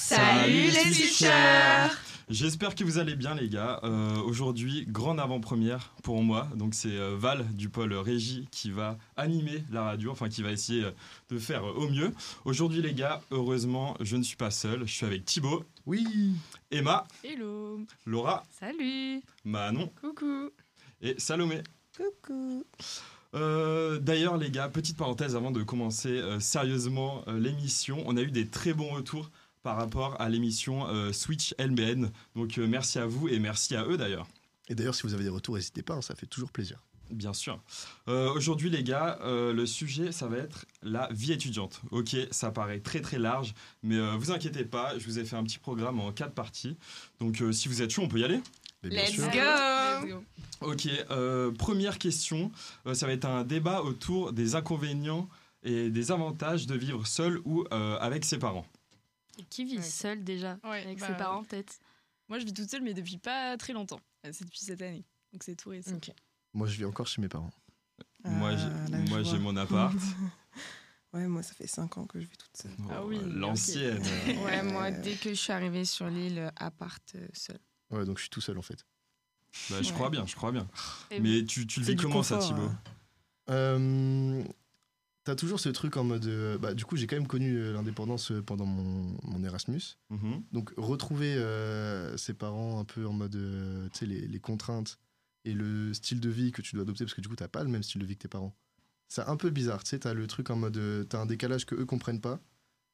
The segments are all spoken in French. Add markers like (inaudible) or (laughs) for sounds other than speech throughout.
Salut les teachers J'espère que vous allez bien les gars. Euh, Aujourd'hui, grande avant-première pour moi. Donc c'est euh, Val du pôle Régie qui va animer la radio, enfin qui va essayer euh, de faire euh, au mieux. Aujourd'hui les gars, heureusement, je ne suis pas seul. Je suis avec Thibaut, Oui. Emma, Hello Laura, Salut Manon Coucou et Salomé. Coucou. Euh, D'ailleurs, les gars, petite parenthèse avant de commencer euh, sérieusement euh, l'émission, on a eu des très bons retours par rapport à l'émission euh, Switch LBN. Donc euh, merci à vous et merci à eux d'ailleurs. Et d'ailleurs, si vous avez des retours, n'hésitez pas, hein, ça fait toujours plaisir. Bien sûr. Euh, Aujourd'hui, les gars, euh, le sujet, ça va être la vie étudiante. Ok, ça paraît très très large, mais euh, vous inquiétez pas, je vous ai fait un petit programme en quatre parties. Donc euh, si vous êtes chaud, on peut y aller? Let's sûr. go, Let's go. Ok, euh, première question, euh, ça va être un débat autour des inconvénients et des avantages de vivre seul ou euh, avec ses parents. Qui vit Ouais. seul déjà Ouais, Avec bah, ses parents peut-être Moi, je vis toute seule, mais depuis pas très longtemps. Euh, C'est depuis cette année. Donc c'est tout récent. Moi, je vis encore chez mes parents. moi, j'ai- Ah, moi, j'ai mon (laughs) appart. Ouais, moi, ça fait 5 ans que je vis toute seule. Ah Oh, oui, ok. L'ancienne. Ouais, moi, dès que je suis arrivée sur l'île, appart euh, seul. Ouais, donc je suis tout seul en fait. Bah, je Ouais. crois bien, je crois bien. Et Mais tu, tu le vis comment ça, Thibaut hein. Euh, T'as toujours ce truc en mode. euh, bah, du coup, j'ai quand même connu euh, l'indépendance euh, pendant mon, mon Erasmus. Mhm. Donc, retrouver euh, ses parents un peu en mode. euh, tu sais, les, les contraintes et le style de vie que tu dois adopter, parce que du coup, t'as pas le même style de vie que tes parents. C'est un peu bizarre, tu sais, t'as le truc en mode. euh, t'as un décalage que eux comprennent pas.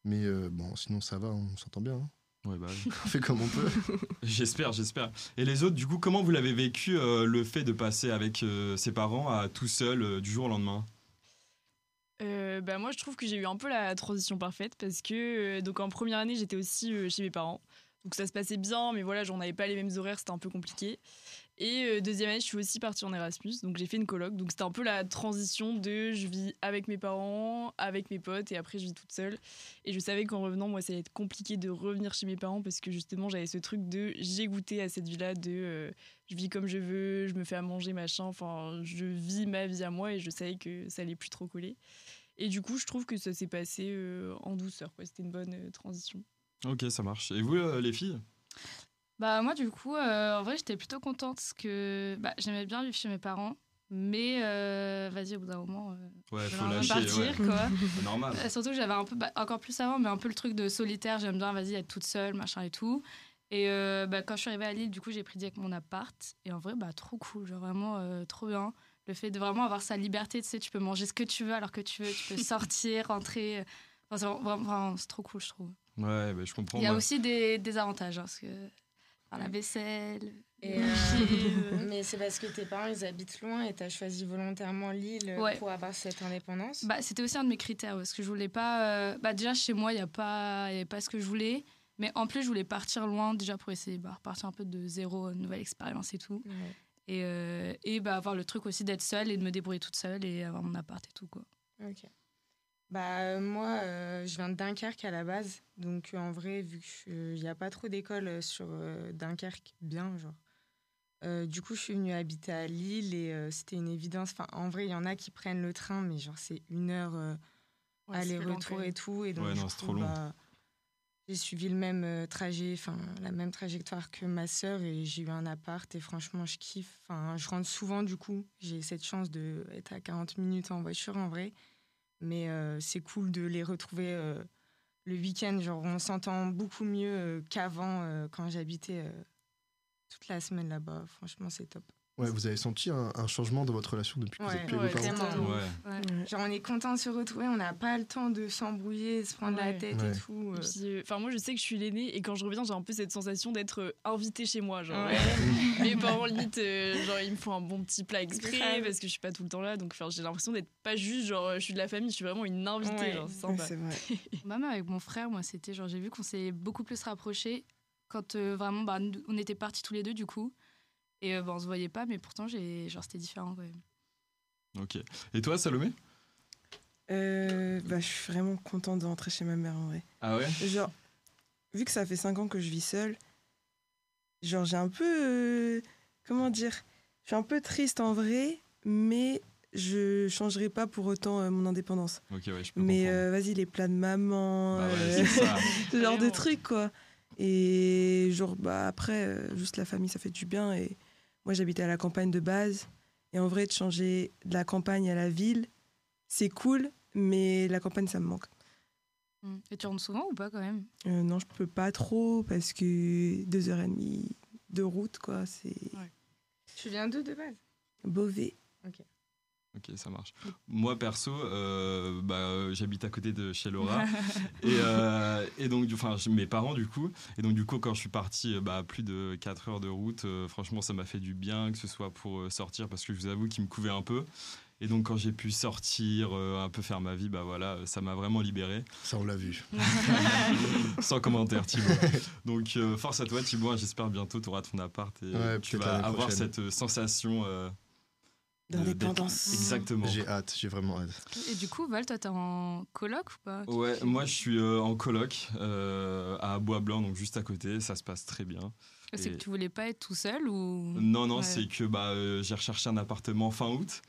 Mais euh, bon, sinon, ça va, on s'entend bien. hein. Ouais, bah, oui. (laughs) On fait comme on peut. (laughs) J'espère, j'espère. Et les autres, du coup, comment vous l'avez vécu euh, le fait de passer avec euh, ses parents à tout seul euh, du jour au lendemain? Euh, bah, moi, je trouve que j'ai eu un peu la transition parfaite parce que euh, donc en première année, j'étais aussi euh, chez mes parents. Donc ça se passait bien, mais voilà, j'en avais pas les mêmes horaires, c'était un peu compliqué. Et euh, deuxième année, je suis aussi partie en Erasmus, donc j'ai fait une coloc. Donc c'était un peu la transition de je vis avec mes parents, avec mes potes, et après je vis toute seule. Et je savais qu'en revenant, moi, ça allait être compliqué de revenir chez mes parents parce que justement, j'avais ce truc de j'ai goûté à cette vie-là, de je vis comme je veux, je me fais à manger, machin. Enfin, je vis ma vie à moi et je savais que ça allait plus trop coller. Et du coup, je trouve que ça s'est passé euh, en douceur. quoi. C'était une bonne euh, transition. Ok, ça marche. Et vous, euh, les filles? Bah moi du coup, euh, en vrai j'étais plutôt contente parce que bah, j'aimais bien vivre chez mes parents. Mais euh, vas-y, au bout d'un moment, euh, Ouais, faut lâcher. partir, ouais. quoi. (laughs) C'est normal. Euh, surtout que j'avais un peu, bah, encore plus avant, mais un peu le truc de solitaire. J'aime bien, vas-y, être toute seule, machin et tout. Et euh, bah, quand je suis arrivée à Lille, du coup, j'ai pris direct mon appart. Et en vrai, bah, trop cool, genre vraiment euh, trop bien. Le fait de vraiment avoir sa liberté, tu sais, tu peux manger ce que tu veux alors que tu veux, tu peux (laughs) sortir, rentrer. Enfin, c'est vraiment- vraiment, c'est trop cool, je trouve. Ouais, bah, je comprends. Il y a aussi des, des avantages, hein, parce que la vaisselle. Et, euh, euh, (laughs) (laughs) mais c'est parce que tes parents, ils habitent loin et t'as choisi volontairement l'île euh, Ouais. pour avoir cette indépendance. Bah, c'était aussi un de mes critères parce que je voulais pas. euh, Bah, déjà chez moi, il y a pas, il y avait pas ce que je voulais, mais en plus je voulais partir loin déjà pour essayer bah, repartir un peu de zéro, une nouvelle expérience et tout, Ouais. Et euh, et bah avoir le truc aussi d'être seule et de me débrouiller toute seule et avoir mon appart et tout quoi. Ok. Bah, euh, moi, euh, je viens de Dunkerque à la base. Donc, euh, en vrai, vu qu'il n'y a pas trop d'écoles euh, sur euh, Dunkerque, bien, genre. euh, du coup, je suis venue habiter à Lille et euh, c'était une évidence. Enfin, en vrai, il y en a qui prennent le train, mais genre, c'est une heure euh, Ouais, aller-retour et tout. Et donc, Ouais, non, coup, trop long. bah, j'ai suivi le même euh, trajet, enfin, la même trajectoire que ma sœur et j'ai eu un appart et franchement, je kiffe. Enfin, je rentre souvent, du coup. J'ai cette chance d'être à 40 minutes en voiture, en vrai. Mais euh, c'est cool de les retrouver euh, le week-end. Genre, on s'entend beaucoup mieux qu'avant quand j'habitais toute la semaine là-bas. Franchement, c'est top. Ouais, vous avez senti un, un changement dans votre relation depuis que vous Ouais, êtes plus ouais, avec vos parents vraiment. Ouais. Ouais. Genre, on est content de se retrouver. On n'a pas le temps de s'embrouiller, de se prendre la tête Ouais. et tout. Euh. euh, Enfin, moi, je sais que je suis l'aînée et quand je reviens, j'ai un peu cette sensation d'être euh, invitée chez moi. Genre, Ouais. (laughs) mes parents, limite, euh, genre, ils me font un bon petit plat exprès parce que je suis pas tout le temps là. Donc, j'ai l'impression d'être pas juste, genre, je suis de la famille, je suis vraiment une invitée. Ouais. genre, sympa. vrai. (laughs) Même avec mon frère, moi c'était genre j'ai vu qu'on s'est beaucoup plus rapprochés quand euh, vraiment bah, on était partis tous les deux du coup. Et euh, bah, on se voyait pas, mais pourtant j'ai genre c'était différent quand même. Ok. Et toi, Salomé? Euh, bah, je suis vraiment contente de rentrer chez ma mère en vrai. Ah ouais? Genre, vu que ça fait 5 ans que je vis seule, genre j'ai un peu. euh, comment dire? Je suis un peu triste en vrai, mais je changerai pas pour autant euh, mon indépendance. Ok, ouais, je peux Mais euh, vas-y, les plats de maman, Bah ouais, euh, c'est ça. (laughs) ce genre de trucs, quoi. Et genre, bah après, euh, juste la famille, ça fait du bien. Et moi, j'habitais à la campagne de base. Et en vrai, de changer de la campagne à la ville, c'est cool, mais la campagne, ça me manque. Mm. Et tu rentres souvent ou pas quand même? Euh, non, je peux pas trop parce que deux heures et demie de route, quoi, c'est Tu viens d'où de base? Beauvais. Ok, ça marche. Moi, perso, euh, bah, j'habite à côté de chez Laura. (laughs) et, euh, et donc, du- enfin, mes parents, du coup. Et donc, du coup, quand je suis parti, euh, bah, plus de 4 heures de route, euh, franchement, ça m'a fait du bien, que ce soit pour sortir, parce que je vous avoue qu'il me couvait un peu. Et donc, quand j'ai pu sortir, euh, un peu faire ma vie, bah voilà, ça m'a vraiment libéré. Ça, on l'a vu. (laughs) Sans commentaire, Thibaut. (laughs) Donc, euh, force à toi, Thibaut. J'espère bientôt tu auras ton appart et Ouais, tu vas avoir prochaine. cette sensation euh, D'indépendance. Exactement. J'ai hâte, j'ai vraiment hâte. Et du coup, Val, toi, t'es en coloc ou pas? Ouais, moi je suis euh, en coloc euh, à Bois-Blanc, donc juste à côté. Ça se passe très bien. C'est que tu voulais pas être tout seul ou Non, non, Ouais. c'est que bah, euh, j'ai recherché un appartement fin août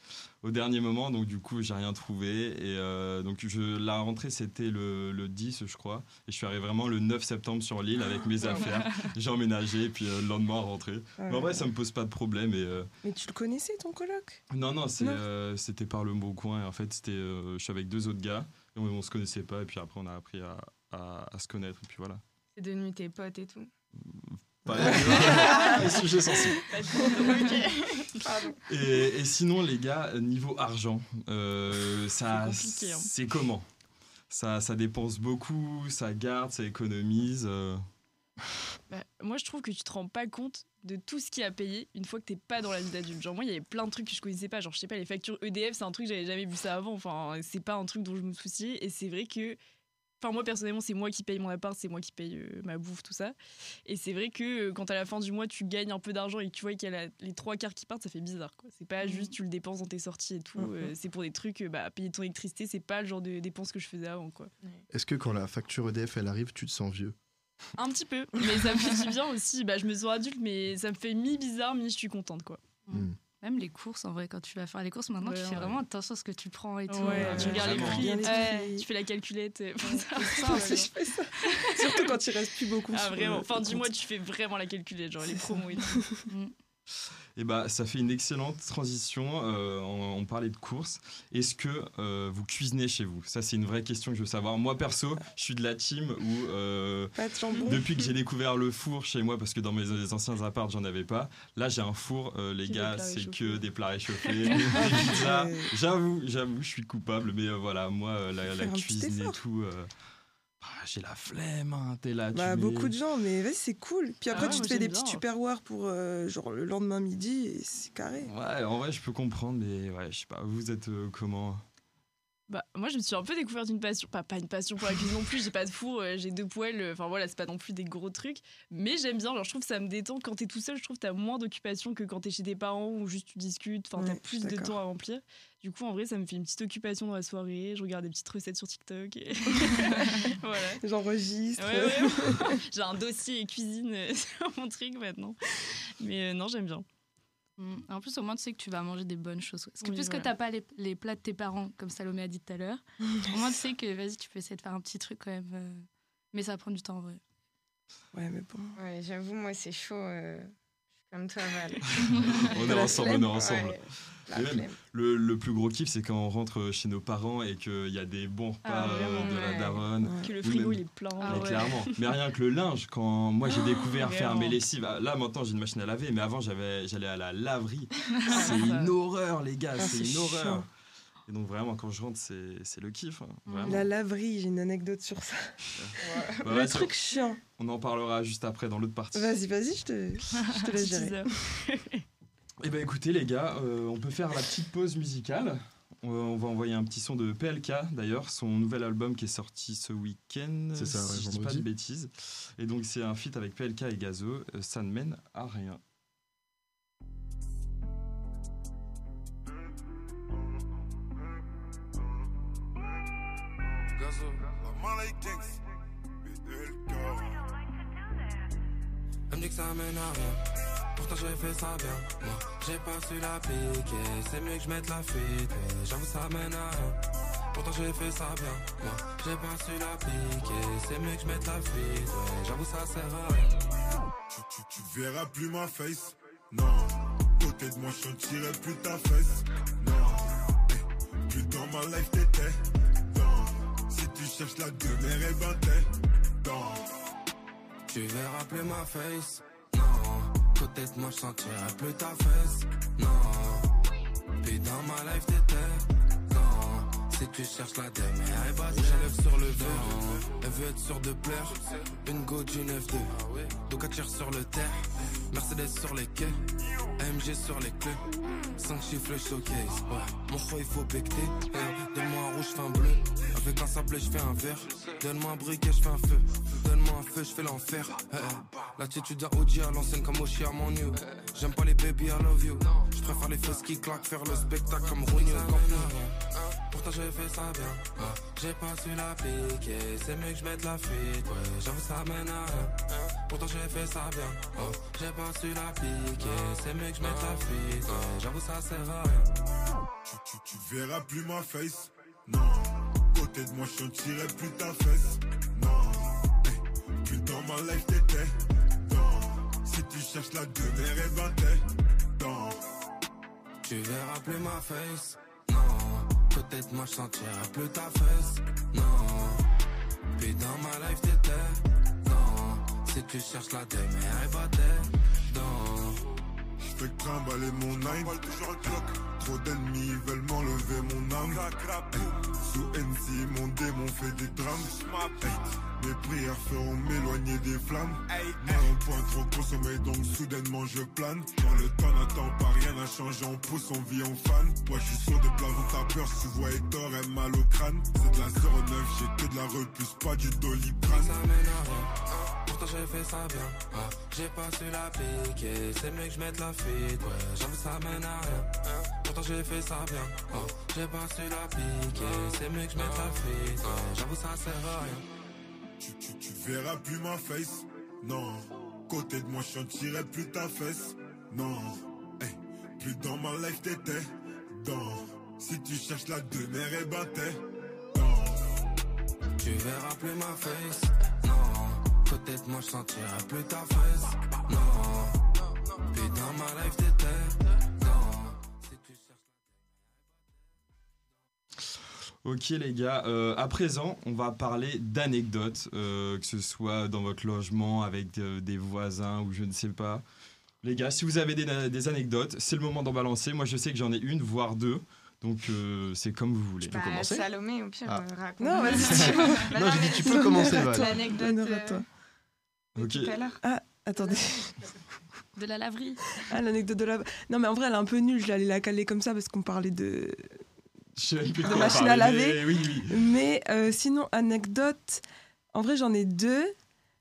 au dernier moment, donc du coup j'ai rien trouvé. Et euh, donc je, la rentrée c'était le, le 10, je crois. Et je suis arrivé vraiment le 9 septembre sur l'île avec mes affaires. (laughs) J'ai emménagé et puis euh, le lendemain rentré. Mais en vrai, ça me pose pas de problème. Et, euh, Mais tu le connaissais, ton coloc non, non, euh, c'était par le beau coin. Et en fait, c'était, euh, je suis avec deux autres gars. Et on, on se connaissait pas. Et puis après, on a appris à, à- à se connaître. Et puis voilà. C'est devenu tes potes et tout. Pas- Le sujet sensible. Et, et sinon, les gars, niveau argent, euh, ça, C'est compliqué, hein. c'est comment? Ça, ça dépense beaucoup, ça garde, ça économise. euh. Bah, moi, je trouve que tu te rends pas compte de tout ce qu'il y a payé une fois que t'es pas dans la vie d'adulte. Genre, moi, il y avait plein de trucs que je connaissais pas. Genre, je sais pas, les factures EDF, c'est un truc, j'avais jamais vu ça avant. Enfin, c'est pas un truc dont je me souciais. Et c'est vrai que. Enfin, moi, personnellement, c'est moi qui paye mon appart, c'est moi qui paye euh, ma bouffe, tout ça. Et c'est vrai que euh, quand à la fin du mois, tu gagnes un peu d'argent et que tu vois qu'il y a la- les trois quarts qui partent, ça fait bizarre, quoi. C'est pas juste tu le dépenses dans tes sorties et tout. Mhm. euh, c'est pour des trucs, bah, payer ton électricité, c'est pas le genre de dépenses que je faisais avant, quoi. Est-ce que quand la facture EDF elle arrive, tu te sens vieux? Un petit peu, mais ça me fait du bien aussi. Bah, je me sens adulte, mais ça me fait mi-bizarre, mi-je suis contente, quoi. Même les courses, en vrai, quand tu vas faire les courses maintenant, Ouais, tu fais ouais. vraiment attention à ce que tu prends et tout. Ouais, Euh, tu regardes les prix, ouais, prix. tu fais la calculette. (laughs) ça, Moi ouais. aussi, je fais ça. Surtout quand il reste plus beaucoup. Ah, sur, vraiment, euh, fin le du compte. mois, tu fais vraiment la calculette, genre les promos et tout. (laughs) Et bah, ça fait une excellente transition. euh, on, on parlait de courses. Est-ce que euh, vous cuisinez chez vous? Ça, c'est une vraie question que je veux savoir. Moi, perso, je suis de la team où. euh, Pas de jambon. Depuis que j'ai découvert le four chez moi, parce que dans mes anciens apparts, j'en avais pas. Là, j'ai un four, euh, les gars, c'est que des plats réchauffés. (laughs) J'avoue, j'avoue, je suis coupable, mais euh, voilà, moi, euh, la, cuisine et tout, euh, ah, j'ai la flemme, hein, t'es là, tu Bah, beaucoup de gens, mais vas-y, c'est cool. Puis après, Ah ouais, tu te fais des petits bien. tupperwares pour euh, genre le lendemain midi et c'est carré. Ouais, en vrai, je peux comprendre, mais ouais, je sais pas, vous êtes euh, comment? Bah, moi, je me suis un peu découverte une passion. Pas, pas une passion pour la cuisine non plus, j'ai pas de four, euh, j'ai deux poêles. euh, Enfin voilà, c'est pas non plus des gros trucs. Mais j'aime bien, genre, je trouve que ça me détend. Quand t'es tout seul, je trouve que t'as moins d'occupation que quand t'es chez tes parents ou juste tu discutes. Enfin, t'as Ouais, plus de temps à remplir. Du coup, en vrai, ça me fait une petite occupation dans la soirée. Je regarde des petites recettes sur TikTok. Et... (laughs) voilà. J'enregistre. Ouais, ouais, (laughs) J'ai un dossier cuisine euh, (laughs) sur mon truc maintenant. Mais euh, non, j'aime bien. Mm. En plus, au moins, tu sais que tu vas manger des bonnes choses. Parce que Oui, puisque voilà. t'as pas les, les plats de tes parents, comme Salomé a dit tout à l'heure, (laughs) au moins, tu sais que vas-y, tu peux essayer de faire un petit truc quand même. euh, Mais ça prend du temps en vrai. Ouais, mais bon. Ouais, j'avoue, moi, c'est chaud. euh, Je suis comme toi, Val. (laughs) On est ensemble, on est ensemble. Ouais, même, flemme. Le, le plus gros kiff, c'est quand on rentre chez nos parents et qu'il y a des bons repas Ah, euh, vraiment, de la daronne. Ouais. Que le frigo, même- il est plein. Ah Mais ouais. clairement. Mais rien que le linge, quand moi j'ai découvert faire Vraiment. mes lessives, ah, là maintenant j'ai une machine à laver, mais avant j'avais, j'allais à la laverie. (laughs) c'est une horreur, les gars, Ah, c'est c'est une horreur. Et donc vraiment, quand je rentre, c'est, c'est le kiff. hein. La laverie, j'ai une anecdote sur ça. Bah, (laughs) le ouais, truc chiant. On en parlera juste après dans l'autre partie. Vas-y, vas-y, je te, je te (laughs) laisse gérer. Eh ben écoutez les gars, euh, on peut faire la petite pause musicale. On va, on va envoyer un petit son de PLK d'ailleurs, son nouvel album qui est sorti ce week-end. C'est ça, si ouais, je dis pas de bêtises. Et donc c'est un feat avec PLK et Gazo. euh, ça ne mène à rien. Gazo, la mala gangs, BLK. Elle me dit que ça mène à rien. Pourtant j'ai fait ça bien, moi j'ai pas su l'appliquer. C'est mieux que je mette la fuite, j'avoue ça mène à rien. Pourtant j'ai fait ça bien, moi j'ai pas su l'appliquer. C'est mieux que je mette la fuite, j'avoue ça sert à rien. Tu, tu, tu verras plus ma face. Non. Côté de moi, je sentirai plus ta fesse. Non. Eh, Plus dans ma life t'étais. Non. Si tu cherches la demeure, eh ben t'es. Non. Tu verras plus ma face, moi, je sentirai plus ta fesse, non. Puis dans ma life, t'étais, non. Si tu cherches la demeure, eh ben j'enlève sur le verre. Elle veut être sûre de plaire. Une go du 9-2. Donc elle tire sur le terre. Mercedes sur les quais. AMG sur les clés. 5 chiffres le showcase. Ouais. Mon roi, il faut becter. Donne-moi un rouge, je fais un bleu. Avec un sablé, je fais un vert. Donne-moi un briquet, je fais un feu. Donne-moi un feu, je fais l'enfer. Eh, eh. L'attitude à OG à l'ancienne comme Oshi à mon new. J'aime pas les baby, I love you. Je préfère les fesses qui claquent, faire le spectacle comme Ronio. Pourtant j'ai fait ça bien, ouais. j'ai pas su l'appliquer. C'est mieux que je mette la fuite, ouais. j'avoue ça mène à rien. Pourtant j'ai fait ça bien, ouais. j'ai pas su l'appliquer. C'est mieux que je mette la fuite, ouais. j'avoue ça sert à rien. Tu, tu, tu verras plus ma face. Non. Côté de moi, je sentirai plus ta fesse. Non. Eh, Plus dans ma life t'étais. Non. Si tu cherches la demeure, ben t'es. Non. Tu verras plus ma face, non. Peut-être moi je sentirai plus ta fesse, non. Puis dans ma life t'étais, non. Si tu cherches la demeure, ben t'es, non. Fais que trimballer mon nine. Trop d'ennemis veulent m'enlever mon âme. Sous NC, mon démon fait des drames. Mes prières feront m'éloigner des flammes. Un point trop consommé, donc soudainement je plane. Dans le temps n'attend pas, rien n'a changé. On pousse, on vit, on fan. Moi, je suis sur des plans t'as peur. Si tu vois Hector, elle mal au crâne. C'est de la 09, j'ai que de la repousse, pas du doliprane. Ça mène à rien. Pourtant j'ai fait ça bien, ouais. j'ai pas su l'appliquer. C'est mieux que je mette la fuite, ouais. J'avoue ça mène à rien. Pourtant j'ai fait ça bien, j'ai pas su l'appliquer. C'est mieux que je mette la fuite, ouais. J'avoue ça sert à rien. Tu, tu, tu verras plus ma face. Non. Côté de moi, je sentirai plus ta fesse. Non. Eh, Plus dans ma life t'étais. Dans. Si tu cherches la demeure, eh ben t'es. Tu verras plus ma face, non. Côté de moi je sentirai plus ta fesse, non. Puis dans ma life t'étais, Ok les gars, euh, à présent on va parler d'anecdotes, euh, que ce soit dans votre logement avec euh, des voisins ou je ne sais pas. Les gars, si vous avez des, des anecdotes, c'est le moment d'en balancer. Moi je sais que j'en ai une, voire deux. Donc euh, c'est comme vous voulez. Bah, commencer Salomé, au pire, Ah. raconte. Non, vas-y, (laughs) tu tu peux. Non, j'ai dit, tu peux commencer. L'anecdote euh, Ok. tout à l'heure. Attendez. De la laverie. Ah, l'anecdote de la. Non, mais en vrai, elle est un peu nulle. Je l'allais la caler comme ça parce qu'on parlait de. De machine à laver. mais Oui, oui. Mais euh, sinon, anecdote. En vrai, j'en ai deux.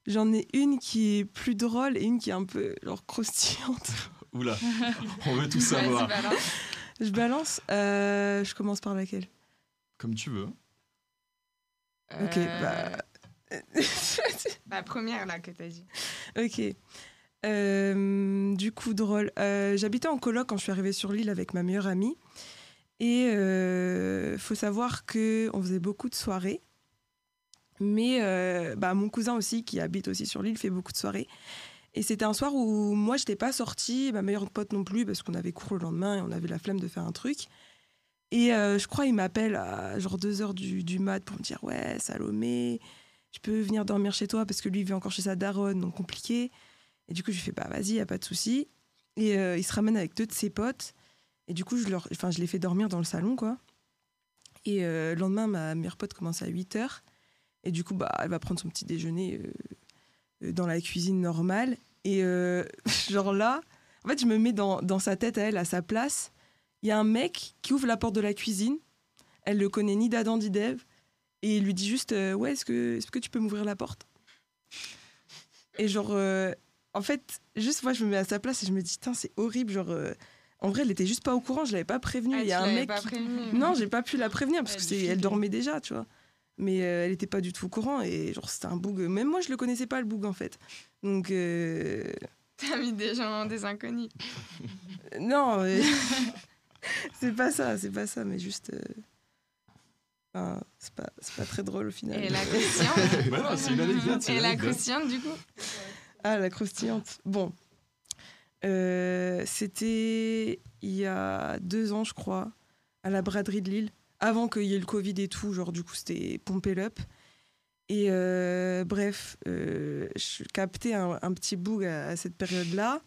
J'en ai une qui est plus drôle et une qui est un peu genre croustillante. (laughs) Oula, on veut tout savoir. Balance. Je balance. Euh, je commence par laquelle? Comme tu veux. Ok, Euh, bah. (laughs) La première, là, que t'as dit. Ok. Euh, du coup, drôle. Euh, J'habitais en coloc quand je suis arrivée sur l'île avec ma meilleure amie. Et euh, faut savoir que on faisait beaucoup de soirées. Mais euh, bah, mon cousin aussi, qui habite aussi sur l'île, fait beaucoup de soirées. Et c'était un soir où moi, je n'étais pas sortie, ma meilleure pote non plus, parce qu'on avait cours le lendemain et on avait la flemme de faire un truc. Et euh, je crois il m'appelle à genre 2h du, du mat pour me dire Ouais, Salomé, je peux venir dormir chez toi parce que lui, il vit encore chez sa daronne, donc compliqué. Et du coup, je lui fais Bah vas-y, y a pas de souci. Et euh, il se ramène avec deux de ses potes. Et du coup, je, leur, enfin, je les fais dormir dans le salon, quoi. Et euh, le lendemain, ma meilleure pote commence à 8h. Et du coup, bah, elle va prendre son petit déjeuner euh, euh, dans la cuisine normale. Et (laughs) genre là, en fait, je me mets dans, dans sa tête à elle, à sa place. Il y a un mec qui ouvre la porte de la cuisine. Elle le connaît ni d'Adam ni d'Ève. Et il lui dit juste Ouais, est-ce que, est que tu peux m'ouvrir la porte? Et genre, en fait, juste moi, je me mets à sa place et je me dis Putain, c'est horrible. Genre, en vrai, elle était juste pas au courant, je l'avais pas prévenue. Ah, Il y a un mec. pas qui-. Non, j'ai pas pu la prévenir parce Elle que est c'est, elle dormait déjà, tu vois. Mais euh, elle était pas du tout au courant et genre c'était un bug. Même moi, je le connaissais pas le bug en fait. Donc euh, (laughs) T'as mis des gens, des inconnus. (laughs) Non, mais- (laughs) c'est pas ça, c'est pas ça, mais juste. euh, enfin, c'est pas, c'est pas très drôle au final. Et la croustillante Ouais, non, c'est une anecdote. c'est Et la croustillante, du coup Ah, la croustillante. Bon. Euh, C'était il y a deux ans, je crois, à la braderie de Lille. Avant qu'il y ait le Covid et tout, genre, du coup, c'était Pompé Up. Et euh, bref, euh, je captais un, un petit boug à, à cette période-là.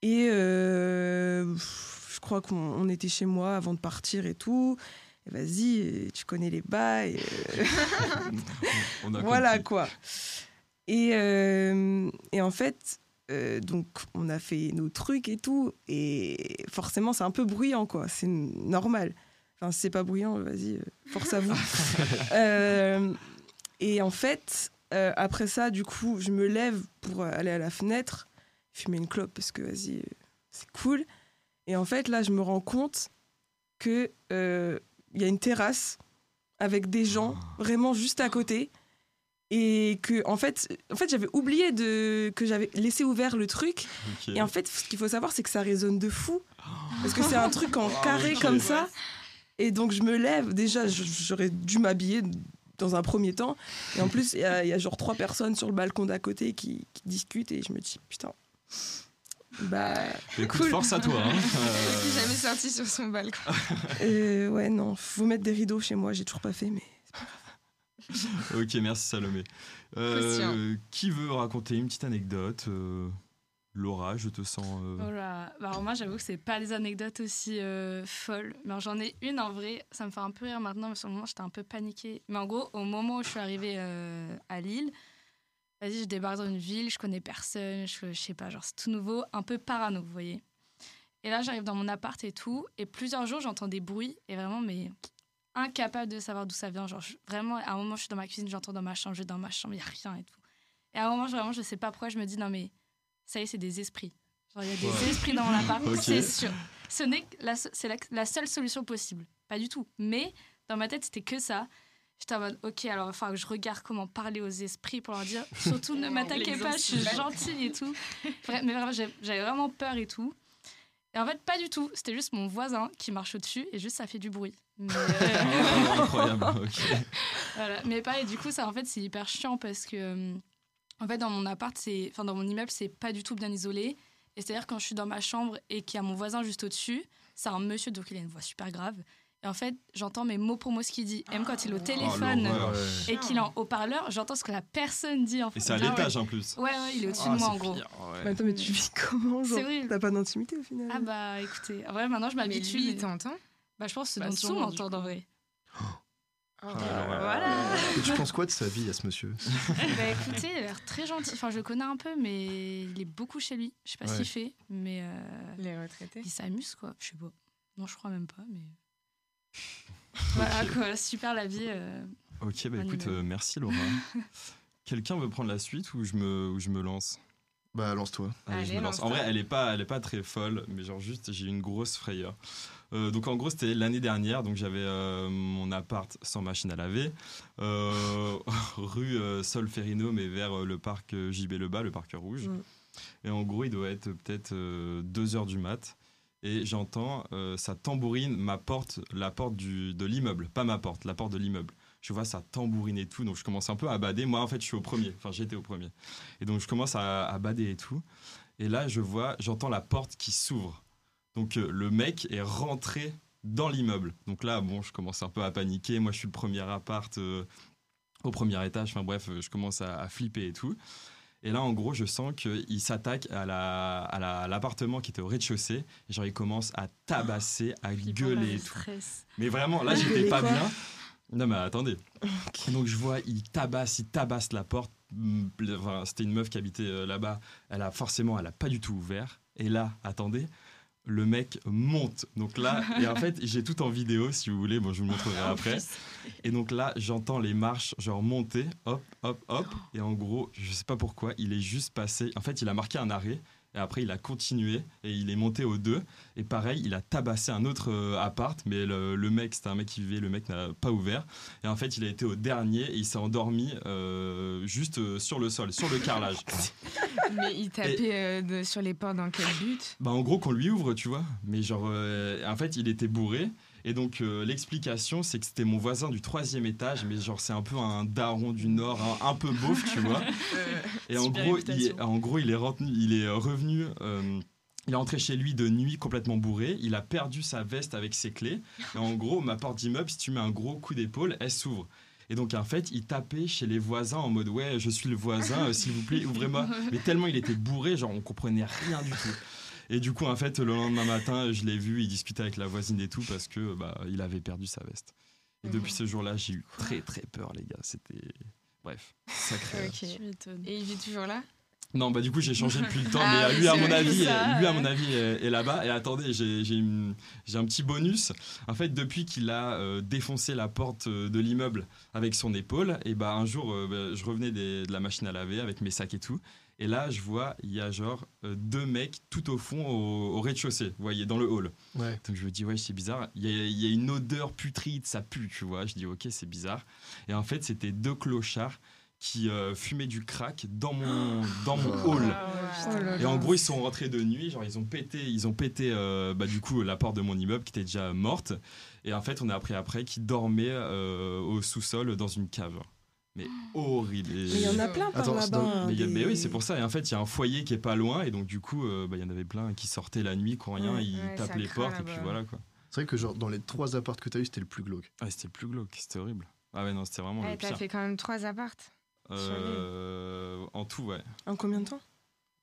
Et euh, je crois qu'on on était chez moi avant de partir et tout. Vas-y, tu connais les bails. (laughs) voilà quoi. Et, euh, et en fait, euh, donc on a fait nos trucs et tout, et forcément c'est un peu bruyant quoi, c'est normal. Enfin, si c'est pas bruyant, vas-y, euh, force à vous. (laughs) Euh, et en fait, euh, après ça, du coup, je me lève pour aller à la fenêtre, fumer une clope parce que vas-y, c'est cool. Et en fait, là, je me rends compte que il y a une terrasse avec des gens vraiment juste à côté et que en fait en fait j'avais oublié de que j'avais laissé ouvert le truc. Et en fait ce qu'il faut savoir c'est que ça résonne de fou. Parce que c'est un truc en carré ok. comme ça. Et donc je me lève. Déjà j'aurais dû m'habiller dans un premier temps. Et en plus il y, a- il y a genre trois personnes sur le balcon d'à côté qui, qui discutent. Et je me dis putain. Bah Écoute, cool. force à toi. hein. (laughs) (laughs) Je Euh, suis jamais sortie sur son balcon. euh, ouais non. Faut mettre des rideaux chez moi. J'ai toujours pas fait mais (laughs) Ok, merci Salomé. Euh, qui veut raconter une petite anecdote Euh, Laura, je te sens. euh, Oh là. Bah, alors moi, j'avoue que c'est pas des anecdotes aussi euh, folles. Mais j'en ai une en vrai. Ça me fait un peu rire maintenant, mais sur le moment, j'étais un peu paniquée. Mais en gros, au moment où je suis arrivée euh, à Lille, vas-y, je débarque dans une ville, je connais personne, je, je sais pas, genre c'est tout nouveau, un peu parano, vous voyez. Et là, j'arrive dans mon appart et tout, et plusieurs jours, j'entends des bruits, et vraiment, mais incapable de savoir d'où ça vient. Genre, je- vraiment, à un moment, je suis dans ma cuisine, j'entends dans ma chambre, je vais dans ma chambre, il n'y a rien et tout. Et à un moment, je- vraiment, je sais pas pourquoi, je me dis, non, mais ça y est, c'est des esprits. Genre, il y a des Ouais. esprits dans mon appart, (laughs) c'est sûr. Ce n'est que la, c'est la, la seule solution possible. Pas du tout. Mais dans ma tête, c'était que ça. J'étais en mode, ok, alors il va falloir que je regarde comment parler aux esprits pour leur dire, surtout ne (laughs) m'attaquez pas, je suis gentille et tout. Mais vraiment, j'avais vraiment peur et tout. Et en fait, pas du tout. C'était juste mon voisin qui marche au-dessus et juste ça fait du bruit. Mais, (laughs) euh, oh, incroyable. ok. (laughs) voilà. Mais pareil, du coup, ça, en fait, c'est hyper chiant parce que, euh, en fait, dans mon appart, c'est, enfin, dans mon immeuble, c'est pas du tout bien isolé. Et c'est-à-dire, quand je suis dans ma chambre et qu'il y a mon voisin juste au-dessus, c'est un monsieur, donc il a une voix super grave. Et en fait, j'entends mes mots pour mots ce qu'il dit. Même quand il est au téléphone l'horreur. Ouais. et qu'il est en haut-parleur, j'entends ce que la personne dit. En fait. Et c'est à Ah ouais. l'étage en plus. Ouais, ouais, il est au-dessus Ah, de moi, en gros. pire, ouais. Mais attends, mais tu vis comment genre. T'as pas d'intimité au final Ah bah, écoutez, en vrai, maintenant, je Mais m'habitue. lui, mais- il t'entend Bah, je pense que c'est Bah, dans son, m'entendre en vrai. Oh. Ah, Voilà. Et tu penses quoi de sa vie à ce monsieur bah écoutez, il a l'air très gentil. Enfin, je le connais un peu, mais il est beaucoup chez lui. Je sais pas ce Ouais. qu'il fait, mais euh, Les retraités. il s'amuse, quoi. Je sais pas. Non, je crois même pas, mais. Voilà, quoi. Super la vie. euh. Ok, bah écoute, euh, merci Laura. (laughs) Quelqu'un veut prendre la suite ou je me, ou je me lance? Bah, lance-toi. Allez, je Allez, me lance. En vrai, elle est pas, elle est pas très folle, mais genre juste, j'ai eu une grosse frayeur. Euh, donc en gros, c'était l'année dernière, donc j'avais euh, mon appart sans machine à laver, euh, (laughs) rue euh, Solferino, mais vers euh, le parc euh, JB Le Bas, le parc rouge. Mm. Et en gros, il doit être peut-être 2 heures du mat. Et j'entends, euh, ça tambourine ma porte, la porte du, de l'immeuble, pas ma porte, la porte de l'immeuble. Je vois ça tambourine et tout, donc je commence un peu à bader. Moi, en fait, je suis au premier, enfin, j'étais au premier. Et donc, je commence à, bader et tout. Et là, je vois, j'entends la porte qui s'ouvre. Donc, euh, le mec est rentré dans l'immeuble. Donc là, bon, je commence un peu à paniquer. Moi, je suis le premier appart euh, au premier étage. Enfin, bref, je commence à, à flipper et tout. Et là, en gros, je sens qu'il s'attaque à la- à la- à l'appartement qui était au rez-de-chaussée. Et genre, il commence à tabasser, à gueuler et tout. Stress. Mais vraiment, là, j'étais Gueuler pas bien. Non, mais attendez. Donc, je vois, il tabasse, il tabasse la porte. Enfin, C'était une meuf qui habitait euh, là-bas. Elle a forcément, elle a pas du tout ouvert. Et là, attendez, le mec monte. Donc là, et en fait, j'ai tout en vidéo, si vous voulez. Bon, je vous le montrerai après. Et donc là, j'entends les marches, genre monter, hop, hop, hop. Et en gros, je sais pas pourquoi, il est juste passé. En fait, il a marqué un arrêt. Et après, il a continué et il est monté au 2. Et pareil, il a tabassé un autre euh, appart. Mais le, le mec, c'était un mec qui vivait, le mec n'a pas ouvert. Et en fait, il a été au dernier et il s'est endormi euh, juste euh, sur le sol, sur le carrelage. (laughs) Mais il tapait de- sur les portes dans quel but? Bah en gros qu'on lui ouvre, tu vois. Mais genre, en fait, il était bourré. Et donc euh, l'explication, c'est que c'était mon voisin du troisième étage, mais genre c'est un peu un daron du Nord, un, un peu beauf, tu vois. (laughs) Et en gros, il est, en gros, il est, revenu, il est revenu. euh, il est rentré chez lui de nuit complètement bourré. Il a perdu sa veste avec ses clés. Et en gros, ma porte d'immeuble, si tu mets un gros coup d'épaule, elle s'ouvre. Et donc, en fait, il tapait chez les voisins en mode Ouais, je suis le voisin, euh, s'il vous plaît, (laughs) ouvrez-moi. Mais tellement il était bourré, genre, on comprenait rien du tout. Et du coup, en fait, le lendemain matin, je l'ai vu, il discutait avec la voisine et tout parce que bah, il avait perdu sa veste. Et Mhm. depuis ce jour-là, j'ai eu très très peur, les gars. C'était. Bref, sacré. Ok. Tu m'étonnes. Et il vit toujours là? Non, bah du coup j'ai changé depuis le temps, (laughs) Ah mais euh, oui, lui à mon avis, ça, euh, lui à mon avis est, est là-bas. Et attendez, j'ai j'ai une- j'ai un petit bonus. En fait, depuis qu'il a euh, défoncé la porte euh, de l'immeuble avec son épaule, et bah un jour, euh, bah, je revenais des- de la machine à laver avec mes sacs et tout. Et là, je vois, il y a genre euh, deux mecs tout au fond au, au rez-de-chaussée, vous voyez, dans le hall. Ouais. Donc je me dis, ouais, c'est bizarre. Il y, a, il y a une odeur putride, ça pue, tu vois. Je dis, ok, c'est bizarre. Et en fait, c'était deux clochards qui euh, fumaient du crack dans mon, dans mon Oh. hall. Oh là Et en gros, ils sont rentrés de nuit, genre ils ont pété, ils ont pété euh, bah, du coup la porte de mon immeuble qui était déjà morte. Et en fait, on a appris après qu'ils dormaient euh, au sous-sol dans une cave. Mais horrible. Et- Mais il y en a plein par Attends, là-bas. hein, mais, il y a- des- mais oui, c'est pour ça. Et en fait, il y a un foyer qui est pas loin, et donc du coup, euh, bah, il y en avait plein qui sortaient la nuit, quand rien, Ouais. ils Ouais, tapent les portes, et puis voilà quoi. C'est vrai que genre dans les trois apparts que t'as eu, c'était le plus glauque. Ah, c'était le plus glauque, c'était horrible. Ah ouais, non, c'était vraiment Ouais, le T'as pire. fait quand même trois appartes. Euh, en tout, ouais, En combien de temps?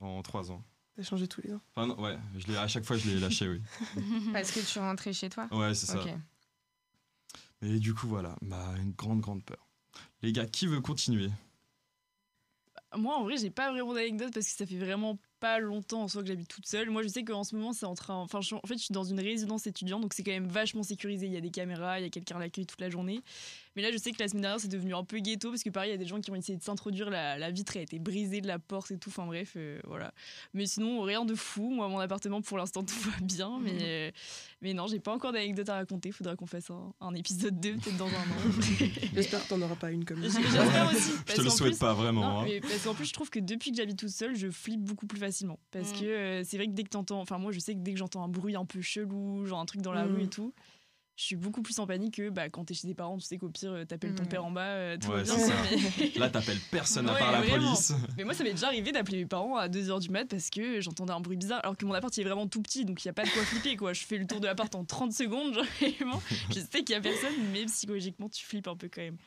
En trois ans. T'as changé tous les ans Enfin, non, ouais, je l'ai- à chaque fois, je l'ai lâché, oui. (laughs) Parce que tu rentrais chez toi? Ouais, c'est ça. Et du coup, voilà, bah, une grande, grande peur. Les gars, qui veut continuer? Moi, en vrai, j'ai pas vraiment d'anecdote parce que ça fait vraiment pas longtemps en soi que j'habite toute seule. Moi, je sais qu'en ce moment, c'est en train. Enfin, je suis- en fait, je suis dans une résidence étudiante, donc c'est quand même vachement sécurisé. Il y a des caméras, il y a quelqu'un à l'accueil toute la journée. Mais là, je sais que la semaine dernière, c'est devenu un peu ghetto parce que pareil, il y a des gens qui ont essayé de s'introduire. La, la vitre a été brisée de la porte et tout. Enfin, bref, euh, voilà. Mais sinon, rien de fou. Moi, mon appartement, pour l'instant, (laughs) tout va bien. Mais, euh, mais non, j'ai pas encore d'anecdote à raconter. Faudra qu'on fasse un, un épisode 2, peut-être dans un an. (laughs) J'espère que t'en auras pas une comme ça. J'espère aussi. Je te le souhaite plus- pas vraiment. non, hein. mais parce qu'en plus, je trouve que depuis que j'habite toute seule, je flippe beaucoup plus facilement. Parce Mm. que euh, c'est vrai que dès que t'entends. Enfin, moi, je sais que dès que j'entends un bruit un peu chelou, genre un truc dans la Mm. rue et tout, je suis beaucoup plus en panique que bah, quand t'es chez tes parents. Tu sais qu'au pire, euh, t'appelles ton Mm. père en bas, euh, tout Ouais, bien. c'est ça. Mais... Là, t'appelles personne à Ouais, part la vraiment. police. (laughs) mais moi, ça m'est déjà arrivé d'appeler mes parents à 2h du mat parce que j'entendais un bruit bizarre. Alors que mon appart, il est vraiment tout petit, donc il n'y a pas de quoi flipper. Quoi. Je fais le tour de l'appart en 30 secondes, genre, vraiment. Je sais qu'il y a personne, mais psychologiquement, tu flippes un peu quand même.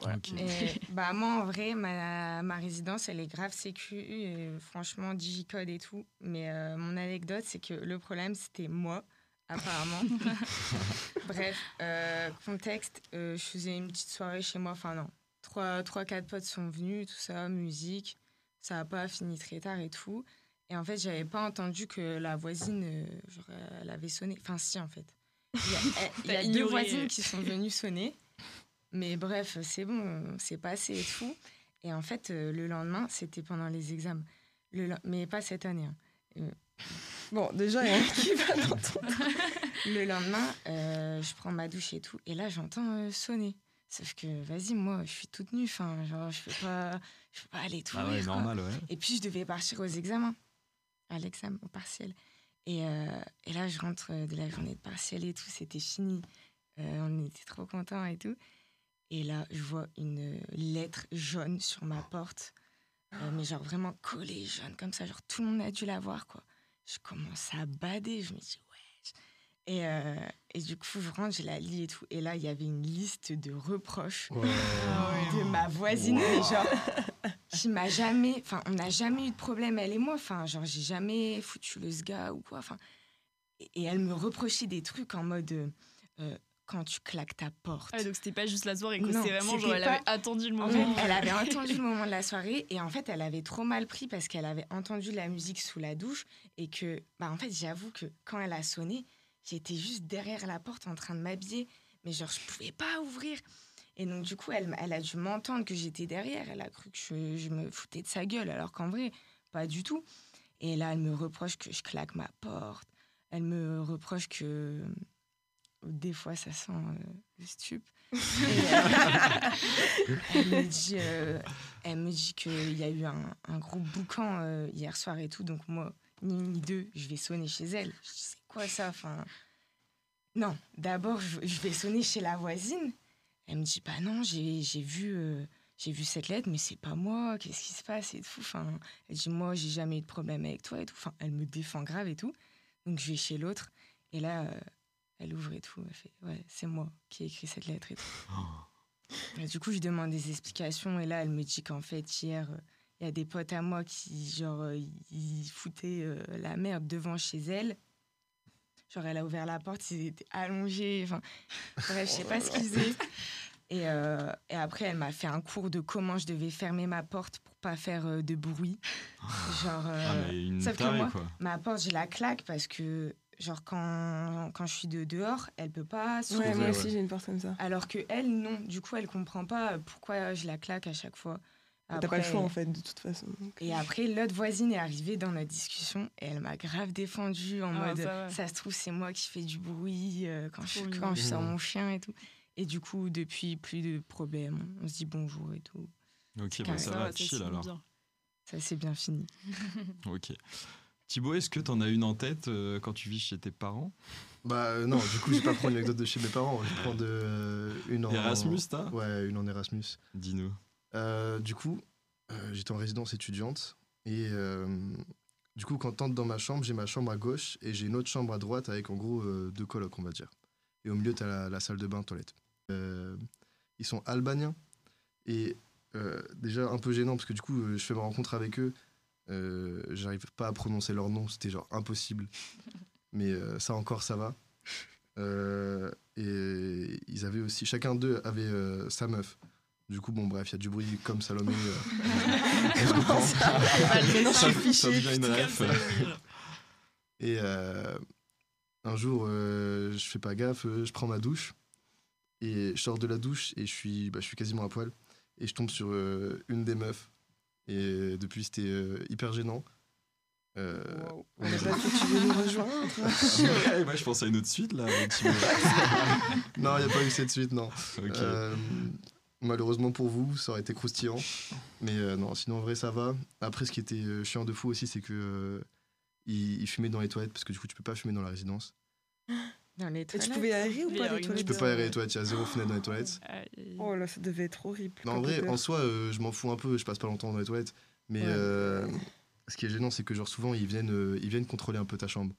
(laughs) Bah, moi, en vrai, ma, ma résidence, elle est grave sécu. Et, franchement, digicode et tout. Mais euh, mon anecdote, c'est que le problème, c'était moi, apparemment. (laughs) (laughs) Bref, euh, contexte, euh, je faisais une petite soirée chez moi. Enfin, non. Trois, trois, quatre potes sont venus, tout ça, musique. Ça n'a pas fini très tard et tout. Et en fait, j'avais pas entendu que la voisine, euh, genre, elle avait sonné. Enfin, si, en fait. Il y a, il y a T'as deux voisines qui sont venues sonner. Mais bref, c'est bon, c'est passé et tout. Et en fait, euh, le lendemain, c'était pendant les examens. Le, mais pas cette année. hein. Bon, déjà, il y a un qui va ton- (laughs) Le lendemain, euh, je prends ma douche et tout. Et là, j'entends euh, sonner. Sauf que, vas-y, moi, je suis toute nue. Enfin, genre, je peux pas, je peux pas aller tout Ah ouais, normal, ouais. Et puis, je devais partir aux examens, à l'examen, au partiel. Et, euh, et là, je rentre de la journée de partiel et tout, c'était fini. Euh, on était trop contents et tout. Et là, je vois une lettre jaune sur ma porte. Euh, mais genre vraiment collée jaune, comme ça. Genre, tout le monde a dû la voir, quoi. Je commence à bader. Je me dis, ouais. Et, euh, et du coup, je rentre, je la lis et tout. Et là, il y avait une liste de reproches de ma voisine, genre, qui m'a jamais, enfin, on n'a jamais eu de problème, elle et moi, enfin, genre, j'ai jamais foutu le sga ou quoi, enfin, et, et elle me reprochait des trucs en mode, euh, quand tu claques ta porte. Ah, donc c'était pas juste la soirée, C'était vraiment genre, elle pas- avait attendu le En moment. fait, elle avait entendu le moment de la soirée et en fait, elle avait trop mal pris parce qu'elle avait entendu la musique sous la douche et que, bah, en fait, j'avoue que quand elle a sonné, j'étais juste derrière la porte en train de m'habiller, mais genre, je pouvais pas ouvrir. Et donc, du coup, elle, elle a dû m'entendre que j'étais derrière. Elle a cru que je, je me foutais de sa gueule, alors qu'en vrai, pas du tout. Et là, elle me reproche que je claque ma porte. Elle me reproche que des fois, ça sent euh, le stup. (laughs) Et, euh, elle me dit, euh, elle me dit qu'il y a eu un, un gros boucan hier soir et tout. Donc moi, ni une ni deux, je vais sonner chez elle. Je dis, c'est quoi ça? Enfin, Non, d'abord, je, vais sonner chez la voisine. Elle me dit, bah non, j'ai j'ai vu, euh, j'ai vu cette lettre, mais c'est pas moi. Qu'est-ce qui se passe? Et tout. Enfin, elle dit, moi, j'ai jamais eu de problème avec toi et tout. Enfin, elle me défend grave et tout. Donc je vais chez l'autre. Et là, elle ouvre et tout. Elle fait, ouais, c'est moi qui ai écrit cette lettre et tout. Et du coup, je demande des explications. Et là, elle me dit qu'en fait, hier, euh, il y a des potes à moi qui, genre, euh, ils foutaient euh, la merde devant chez elle. Genre, elle a ouvert la porte, ils étaient allongés. Enfin, bref, je sais pas ce qu'ils (laughs) faisaient. Et, euh, et après, elle m'a fait un cours de comment je devais fermer ma porte pour pas faire euh, de bruit. Genre, euh, Ah, mais une sauf que moi, quoi. ma porte, je la claque parce que, genre, quand, quand je suis de dehors, elle peut pas Ouais, moi ouais. aussi, j'ai une comme ça. Alors que elle, non. Du coup, elle comprend pas pourquoi je la claque à chaque fois. T'as pas le choix, en fait, de toute façon. Et après, l'autre voisine est arrivée dans notre discussion et elle m'a grave défendue en Ah, mode ça se trouve, c'est moi qui fais du bruit euh, quand, je, sors Mhm. mon chien et tout. Et du coup, depuis, plus de problèmes. On se dit bonjour et tout. Ok, bah, ça, va, chill alors. bien. Ça, c'est bien fini. (laughs) Ok. Thibaut, est-ce que t'en as une en tête euh, quand tu vis chez tes parents? Bah euh, non, du coup, je vais pas prendre une anecdote de chez mes parents. Je vais prendre euh, une en. Erasmus, t'as Ouais, une en Erasmus. Dis-nous. Du coup, j'étais en résidence étudiante et du coup, quand t'entres dans ma chambre, j'ai ma chambre à gauche et j'ai une autre chambre à droite avec en gros deux colocs, on va dire. Et au milieu, t'as la, la salle de bain, toilette. Ils sont albaniens et déjà un peu gênant parce que du coup, je fais ma rencontre avec eux. Euh, J'arrive pas à prononcer leur nom, c'était genre impossible. (laughs) Mais euh, ça encore, ça va. Euh, et ils avaient aussi, chacun d'eux avait euh, sa meuf. Du coup, bon, bref, il y a du bruit comme Salomé. euh, (laughs) je Ça, (laughs) ça devient une ref. Et euh, un jour, euh, je fais pas gaffe, euh, je prends ma douche. Et je sors de la douche et je suis, bah, je suis quasiment à poil. Et je tombe sur euh, une des meufs. Et depuis, c'était euh, hyper gênant. Euh, On a pas fait, tu veux nous rejoindre (laughs) ouais, ouais, je pense à une autre suite là. non, il n'y a pas eu cette suite, non. Euh, malheureusement pour vous, ça aurait été croustillant. Mais euh, non, sinon en vrai ça va. Après, ce qui était euh, chiant de fou aussi, c'est que euh, ils, ils fumaient dans les toilettes parce que du coup tu peux pas fumer dans la résidence. Dans les Et tu pouvais aérer ou Les pas les urines. toilettes Tu peux pas aérer les toilettes, il y a zéro fenêtre dans les toilettes. Aïe. Oh là, ça devait être horrible. Non, en vrai, en soi, euh, je m'en fous un peu, je passe pas longtemps dans les toilettes. Mais Ouais. euh, ce qui est gênant, c'est que genre souvent ils viennent, euh, ils viennent contrôler un peu ta chambre.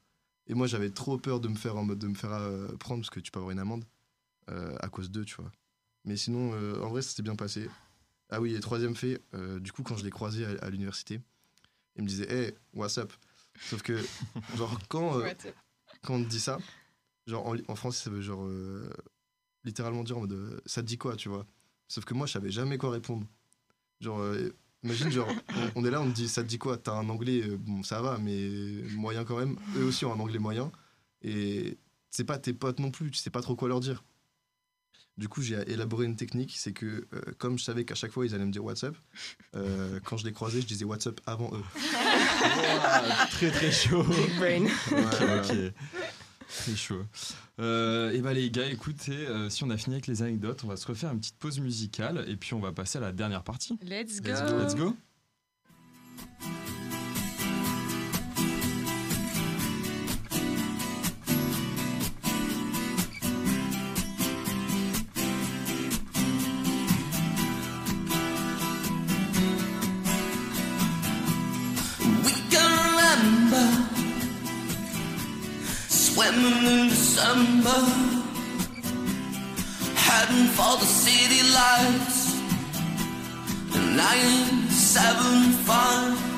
Et moi j'avais trop peur de me faire en mode de me faire euh, prendre parce que tu peux avoir une amende euh, à cause d'eux, tu vois. Mais sinon, euh, en vrai, ça s'est bien passé. Ah oui, et troisième fait, euh, du coup, quand je l'ai croisé à, à l'université, il me disait Hey, what's up? Sauf que, genre, quand, euh, quand on te dit ça, genre en, en français, ça veut genre euh, littéralement dire en mode euh, ça te dit quoi, tu vois? Sauf que moi, je savais jamais quoi répondre. Genre, euh, imagine, genre, (laughs) on, on est là, on te dit ça te dit quoi? T'as un anglais, euh, bon, ça va, mais moyen quand même. Eux aussi ont un anglais moyen. Et c'est pas tes potes non plus, tu sais pas trop quoi leur dire. Du coup, j'ai élaboré une technique, c'est que euh, comme je savais qu'à chaque fois ils allaient me dire WhatsApp, euh, quand je les croisais, je disais WhatsApp avant eux. (laughs) Ouah, très très chaud. Big brain. Ouais, Ok, (laughs) Très chaud. Euh, et bah les gars, écoutez, euh, si on a fini avec les anecdotes, on va se refaire une petite pause musicale et puis on va passer à la dernière partie. Let's go. Let's go. Let's go. Swimming in December, heading for the city lights. Seven five,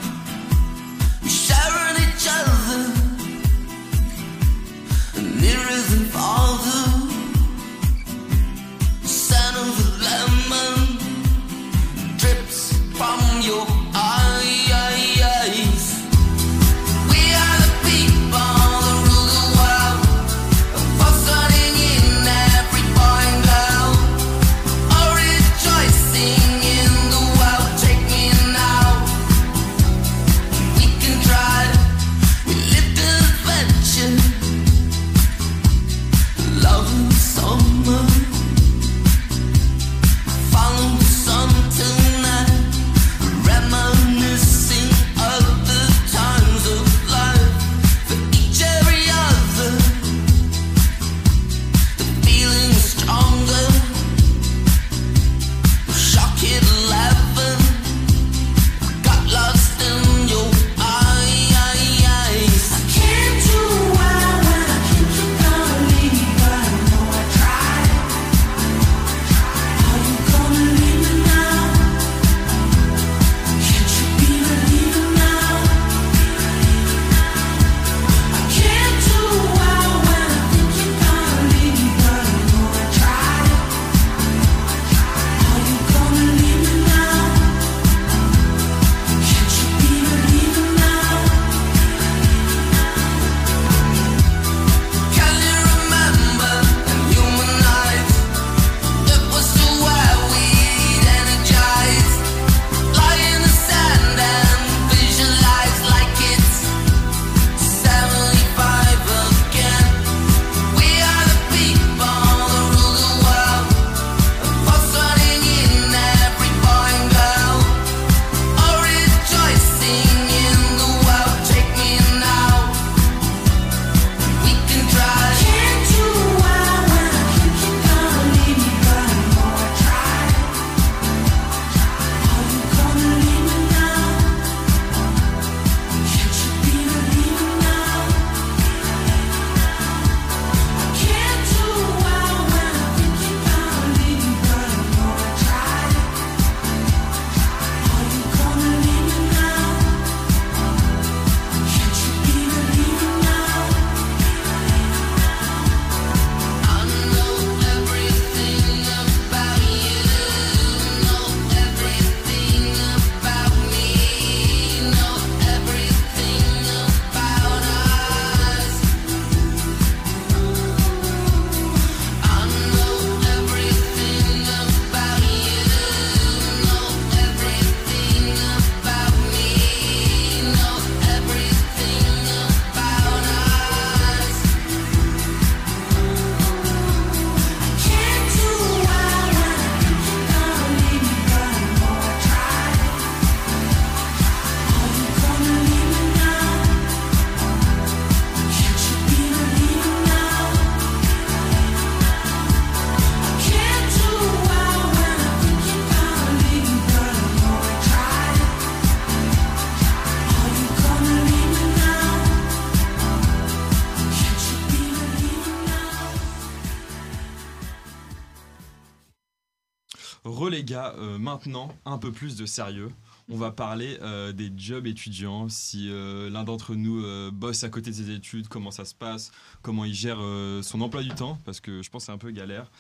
maintenant, un peu plus de sérieux. On va parler euh, des jobs étudiants. Si euh, l'un d'entre nous euh, bosse à côté de ses études, comment ça se passe, comment il gère son emploi du temps, parce que je pense que c'est un peu galère.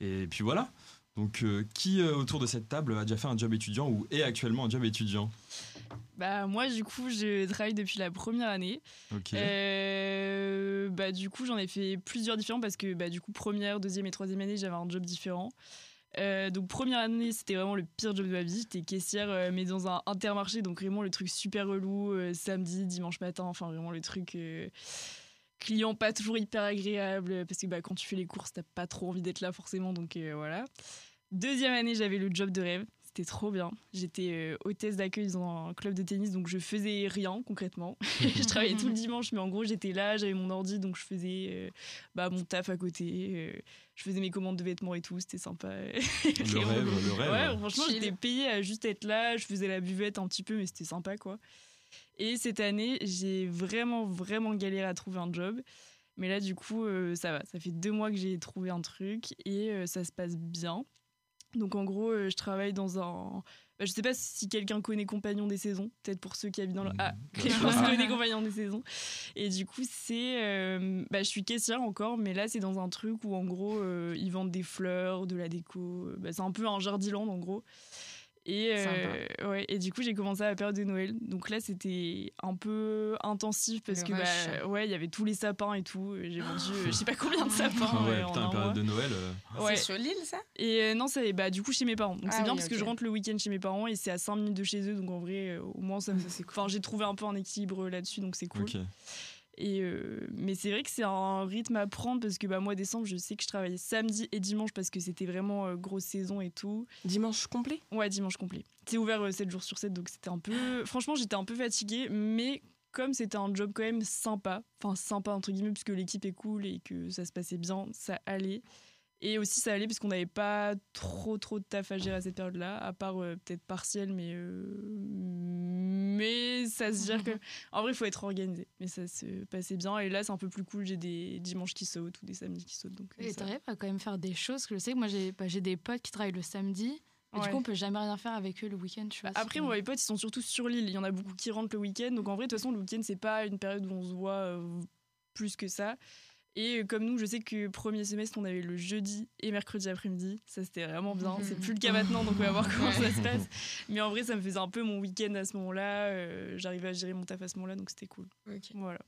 Et puis voilà. Donc, qui autour de cette table a déjà fait un job étudiant ou est actuellement un job étudiant? Bah, moi, du coup, je travaille depuis la première année. Ok. Euh, bah, du coup, j'en ai fait plusieurs différents parce que, bah, du coup, première, deuxième et troisième année, j'avais un job différent. Euh, donc, première année, c'était vraiment le pire job de ma vie. J'étais caissière, euh, mais dans un intermarché, donc vraiment le truc super relou, euh, samedi, dimanche matin, enfin, vraiment le truc. client pas toujours hyper agréable parce que bah, quand tu fais les courses, t'as pas trop envie d'être là forcément, donc voilà. Deuxième année, j'avais le job de rêve. C'était trop bien. J'étais euh, hôtesse d'accueil dans un club de tennis, donc je faisais rien concrètement. (laughs) je travaillais tout le dimanche, mais en gros, j'étais là, j'avais mon ordi, donc je faisais euh, bah, mon taf à côté. euh, je faisais mes commandes de vêtements et tout, c'était sympa. Le (laughs) rêve, le rêve. Ouais, franchement, j'étais payée à juste être là. Je faisais la buvette un petit peu, mais c'était sympa, quoi. Et cette année, j'ai vraiment, vraiment galéré à trouver un job. Mais là, du coup, euh, ça va. Ça fait deux mois que j'ai trouvé un truc et euh, ça se passe bien. Donc, en gros, euh, je travaille dans un. bah, je sais pas si quelqu'un connaît Compagnon des Saisons. Peut-être pour ceux qui habitent dans le. Ah, quelqu'un sûr. connaît Compagnon des Saisons. Et du coup, c'est. euh, bah, je suis caissière encore, mais là, c'est dans un truc où, en gros, euh, ils vendent des fleurs, de la déco. Bah, c'est un peu un jardiland, en gros. Et, euh, ouais, et du coup, j'ai commencé à la période de Noël. Donc là, c'était un peu intensif parce Le que, bah, ouais, il y avait tous les sapins et tout. J'ai vendu, euh, je sais pas combien de (laughs) sapins. Ah ouais, euh, en putain, la période mois. de Noël. euh, Ouais. C'est sur l'île, ça? Et euh, non, c'est bah, du coup chez mes parents. Donc Ah c'est bien oui, parce que je rentre le week-end chez mes parents et c'est à 5 minutes de chez eux. Donc en vrai, euh, au moins, ça me. Enfin, j'ai trouvé un peu un équilibre là-dessus, donc c'est cool. Et euh, mais c'est vrai que c'est un rythme à prendre parce que bah, moi, décembre, je sais que je travaillais samedi et dimanche parce que c'était vraiment euh, grosse saison et tout. Dimanche complet? Ouais, dimanche complet. C'est ouvert euh, 7 jours sur 7, donc c'était un peu. Franchement, j'étais un peu fatiguée, mais comme c'était un job quand même sympa, enfin sympa entre guillemets, puisque l'équipe est cool et que ça se passait bien, ça allait. Et aussi, ça allait parce qu'on n'avait pas trop trop de taf à gérer à cette période-là, à part euh, peut-être partiel, mais. euh, Mais ça se gère que. En vrai, il faut être organisé, mais ça se passait bien. Et là, c'est un peu plus cool, j'ai des dimanches qui sautent ou des samedis qui sautent. Donc, euh, Et t'arrives à quand même faire des choses que je sais que moi j'ai bah, des potes qui travaillent le samedi. Ouais. du coup, on peut jamais rien faire avec eux le week-end. Après, moi, mes potes, ils sont surtout sur l'île. Il y en a beaucoup qui rentrent le week-end. Donc, en vrai, de toute façon, le week-end, c'est pas une période où on se voit euh, plus que ça. Et euh, comme nous, je sais que premier semestre, on avait le jeudi et mercredi après-midi. Ça, c'était vraiment bien. C'est plus le cas maintenant, donc on va voir comment ça se passe. Mais en vrai, ça me faisait un peu mon week-end à ce moment-là. Euh, J'arrivais à gérer mon taf à ce moment-là, donc c'était cool. Voilà.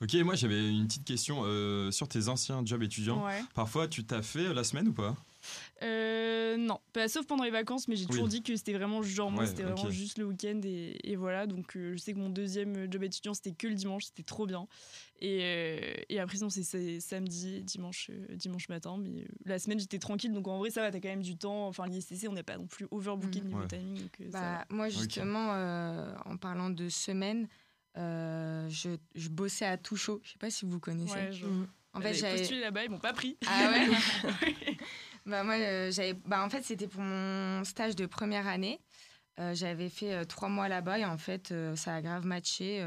Ok, moi j'avais une petite question euh, sur tes anciens jobs étudiants. Ouais. Parfois, tu t'as fait la semaine ou pas? Euh, non, pas sauf pendant les vacances, mais j'ai toujours Oui. dit que c'était vraiment genre moi, Ouais, c'était vraiment juste le week-end et, et voilà. Donc euh, je sais que mon deuxième job étudiant c'était que le dimanche, c'était trop bien. Et, euh, et après sinon c'est- samedi, dimanche, euh, dimanche matin, mais euh, la semaine j'étais tranquille, donc en vrai ça va, t'as quand même du temps. Enfin l'ISTC on n'est pas non plus overbooké Mhm. niveau Ouais. timing, donc euh, ça Bah, va. moi, justement, euh, en parlant de semaine, euh, je, je bossais à Touchot. Je sais pas si vous connaissez. Ouais, Mhm. En fait, j'avais. postulé là-bas, ils m'ont pas pris. Ah ouais (laughs) (laughs) Bah moi, euh, j'avais. Bah en fait, c'était pour mon stage de première année. Euh, j'avais fait euh, trois mois là-bas et en fait, ça a grave matché.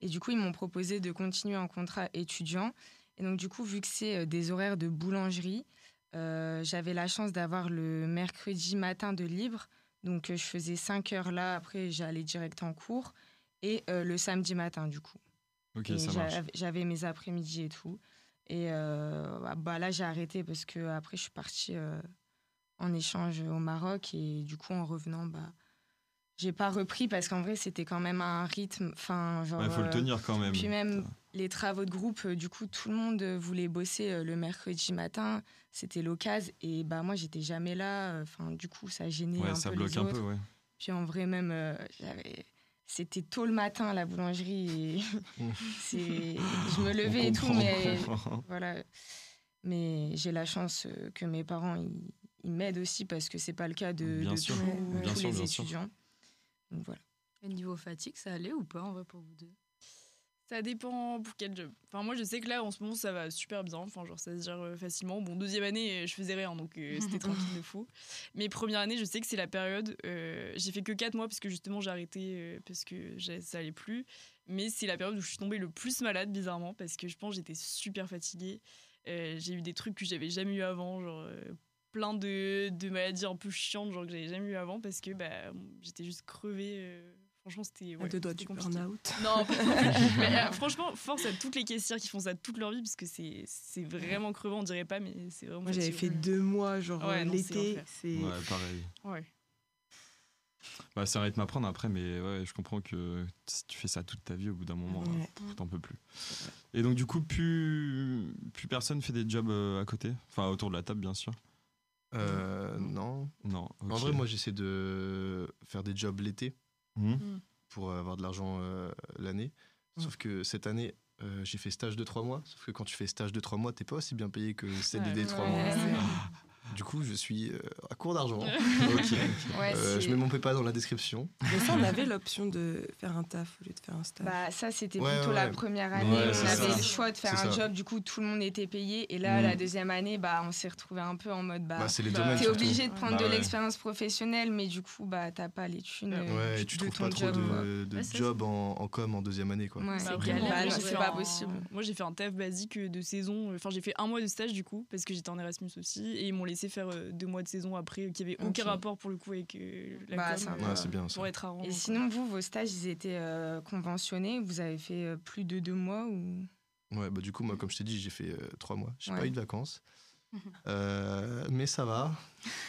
et du coup, ils m'ont proposé de continuer en contrat étudiant. Et donc, du coup, vu que c'est des horaires de boulangerie, j'avais la chance d'avoir le mercredi matin de libre. Donc, je faisais 5 heures là. Après, j'allais direct en cours. Et le samedi matin, du coup. Ok, Et ça marche. j'avais- J'avais mes après-midi et tout. Et euh, bah, bah, là, j'ai arrêté parce que après, je suis partie euh, en échange au Maroc. Et du coup, en revenant, bah, j'ai pas repris parce qu'en vrai, c'était quand même un rythme. Enfin, genre. Il faut le euh, tenir quand même. Puis même les travaux de groupe, du coup, tout le monde voulait bosser le mercredi matin. C'était l'occasion. Et bah, moi, j'étais jamais là. Enfin, du coup, ça gênait Ouais, un ça peu bloque les un autres. peu, ouais. Puis en vrai, même, euh, j'avais. C'était tôt le matin à la boulangerie et (laughs) c'est je me levais et tout, mais (laughs) voilà. Mais j'ai la chance que mes parents ils, ils m'aident aussi parce que c'est pas le cas de, Bien de sûr. tous, Bien tous sûr, les bien sûr. étudiants. Donc voilà. Et niveau fatigue, ça allait ou pas en vrai pour vous deux? Ça dépend pour quel job. Enfin, moi, je sais que là, en ce moment, ça va super bien. Enfin, genre, ça se gère euh, facilement. Bon, deuxième année, euh, je faisais rien, donc euh, (laughs) c'était tranquille de fou. Mais première année, je sais que c'est la période. euh, j'ai fait que 4 mois, parce que justement, j'ai arrêté euh, parce que ça allait plus. Mais c'est la période où je suis tombée le plus malade, bizarrement, parce que je pense que j'étais super fatiguée. J'ai eu des trucs que j'avais jamais eu avant, genre. plein de, de maladies un peu chiantes, genre que j'avais jamais eu avant, parce que bah, j'étais juste crevée. Franchement, c'était. À Ouais, deux doigts du burn-out. Non, (laughs) mais, euh, franchement, force à toutes les caissières qui font ça toute leur vie, parce que c'est c'est vraiment crevant, on dirait pas, mais c'est vraiment. Moi, j'avais fait deux mois, genre Ouais, euh, non, c'est l'été. C'est Ouais, pareil. Ouais. Bah, c'est un rythme à prendre après, mais ouais, je comprends que si tu fais ça toute ta vie, au bout d'un moment, Ouais. euh, t'en peux plus. Et donc, du coup, plus, plus personne fait des jobs euh, à côté? Enfin, autour de la table, bien sûr. Euh, non. Non. En vrai, moi, j'essaie de faire des jobs l'été Mhm. pour avoir de l'argent euh, l'année. Sauf que cette année, euh, j'ai fait stage de trois mois. Sauf que quand tu fais stage de trois mois, t'es pas aussi bien payé que CDD Ouais. mois. Du coup, je suis euh, à court d'argent. (laughs) Ok. Ouais, Euh, je mets mon PayPal dans la description. Mais ça, on avait l'option de faire un taf au lieu de faire un stage. Bah, ça, c'était Ouais, plutôt ouais. la première année. Ouais, on avait ça. le choix de faire un ça. job, du coup, tout le monde était payé. Et là, Mm. la deuxième année, bah, on s'est retrouvé un peu en mode bah, Bah, c'est les bah, domaines t'es surtout. obligé de prendre Bah de ouais. l'expérience professionnelle, mais du coup, bah, t'as pas les thunes euh, et tu de trouves ton pas trop job. de, job en, en com en deuxième année. Quoi. Ouais, Bah, c'est Bah, pas possible. Moi, j'ai fait un taf basique de saison. Enfin, j'ai fait un mois de stage du coup, parce que j'étais en Erasmus aussi. Et ils m'ont laissé faire euh, deux mois de saison après, qui avait aucun rapport pour le coup avec euh, la Bah, com. ça euh, va. Ouais, c'est bien ça. Pour être avant. Et sinon, vous, vos stages, ils étaient euh, conventionnés? Vous avez fait euh, plus de deux mois ou... Ouais, bah, du coup, moi, comme je t'ai dit, j'ai fait euh, trois mois. J'ai Ouais. pas eu de vacances. (laughs) Euh, mais ça va.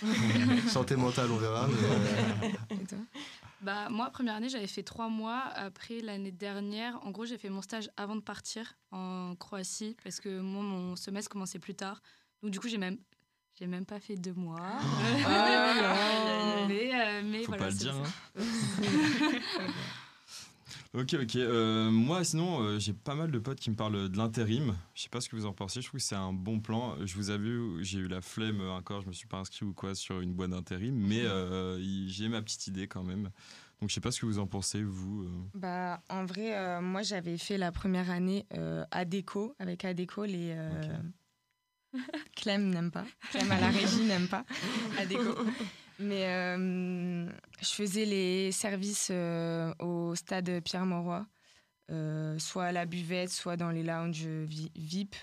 (laughs) Santé mentale, on verra. mais, euh, Et toi? Bah, moi, première année, j'avais fait trois mois. Après, l'année dernière, en gros, j'ai fait mon stage avant de partir en Croatie parce que moi, mon semestre commençait plus tard. Donc, du coup, j'ai même, j'ai même pas fait deux mois. Ah, (laughs) mais, euh, mais Faut voilà, pas le dire. hein. (laughs) Ok, ok. Euh, moi, sinon, euh, j'ai pas mal de potes qui me parlent de l'intérim. Je sais pas ce que vous en pensez. Je trouve que c'est un bon plan. Je vous avoue, j'ai eu la flemme encore. Je me suis pas inscrit ou quoi sur une boîte d'intérim, mais euh, il- j'ai ma petite idée quand même. Donc, je sais pas ce que vous en pensez, vous. euh. Bah, en vrai, euh, moi, j'avais fait la première année euh, ADECO. Avec ADECO, les. euh, (laughs) Clem n'aime pas. Clem à la (laughs) régie n'aime pas. ADECO. (laughs) Mais euh, je faisais les services euh, au stade Pierre-Mauroy, euh, soit à la buvette, soit dans les lounges vi- VIP.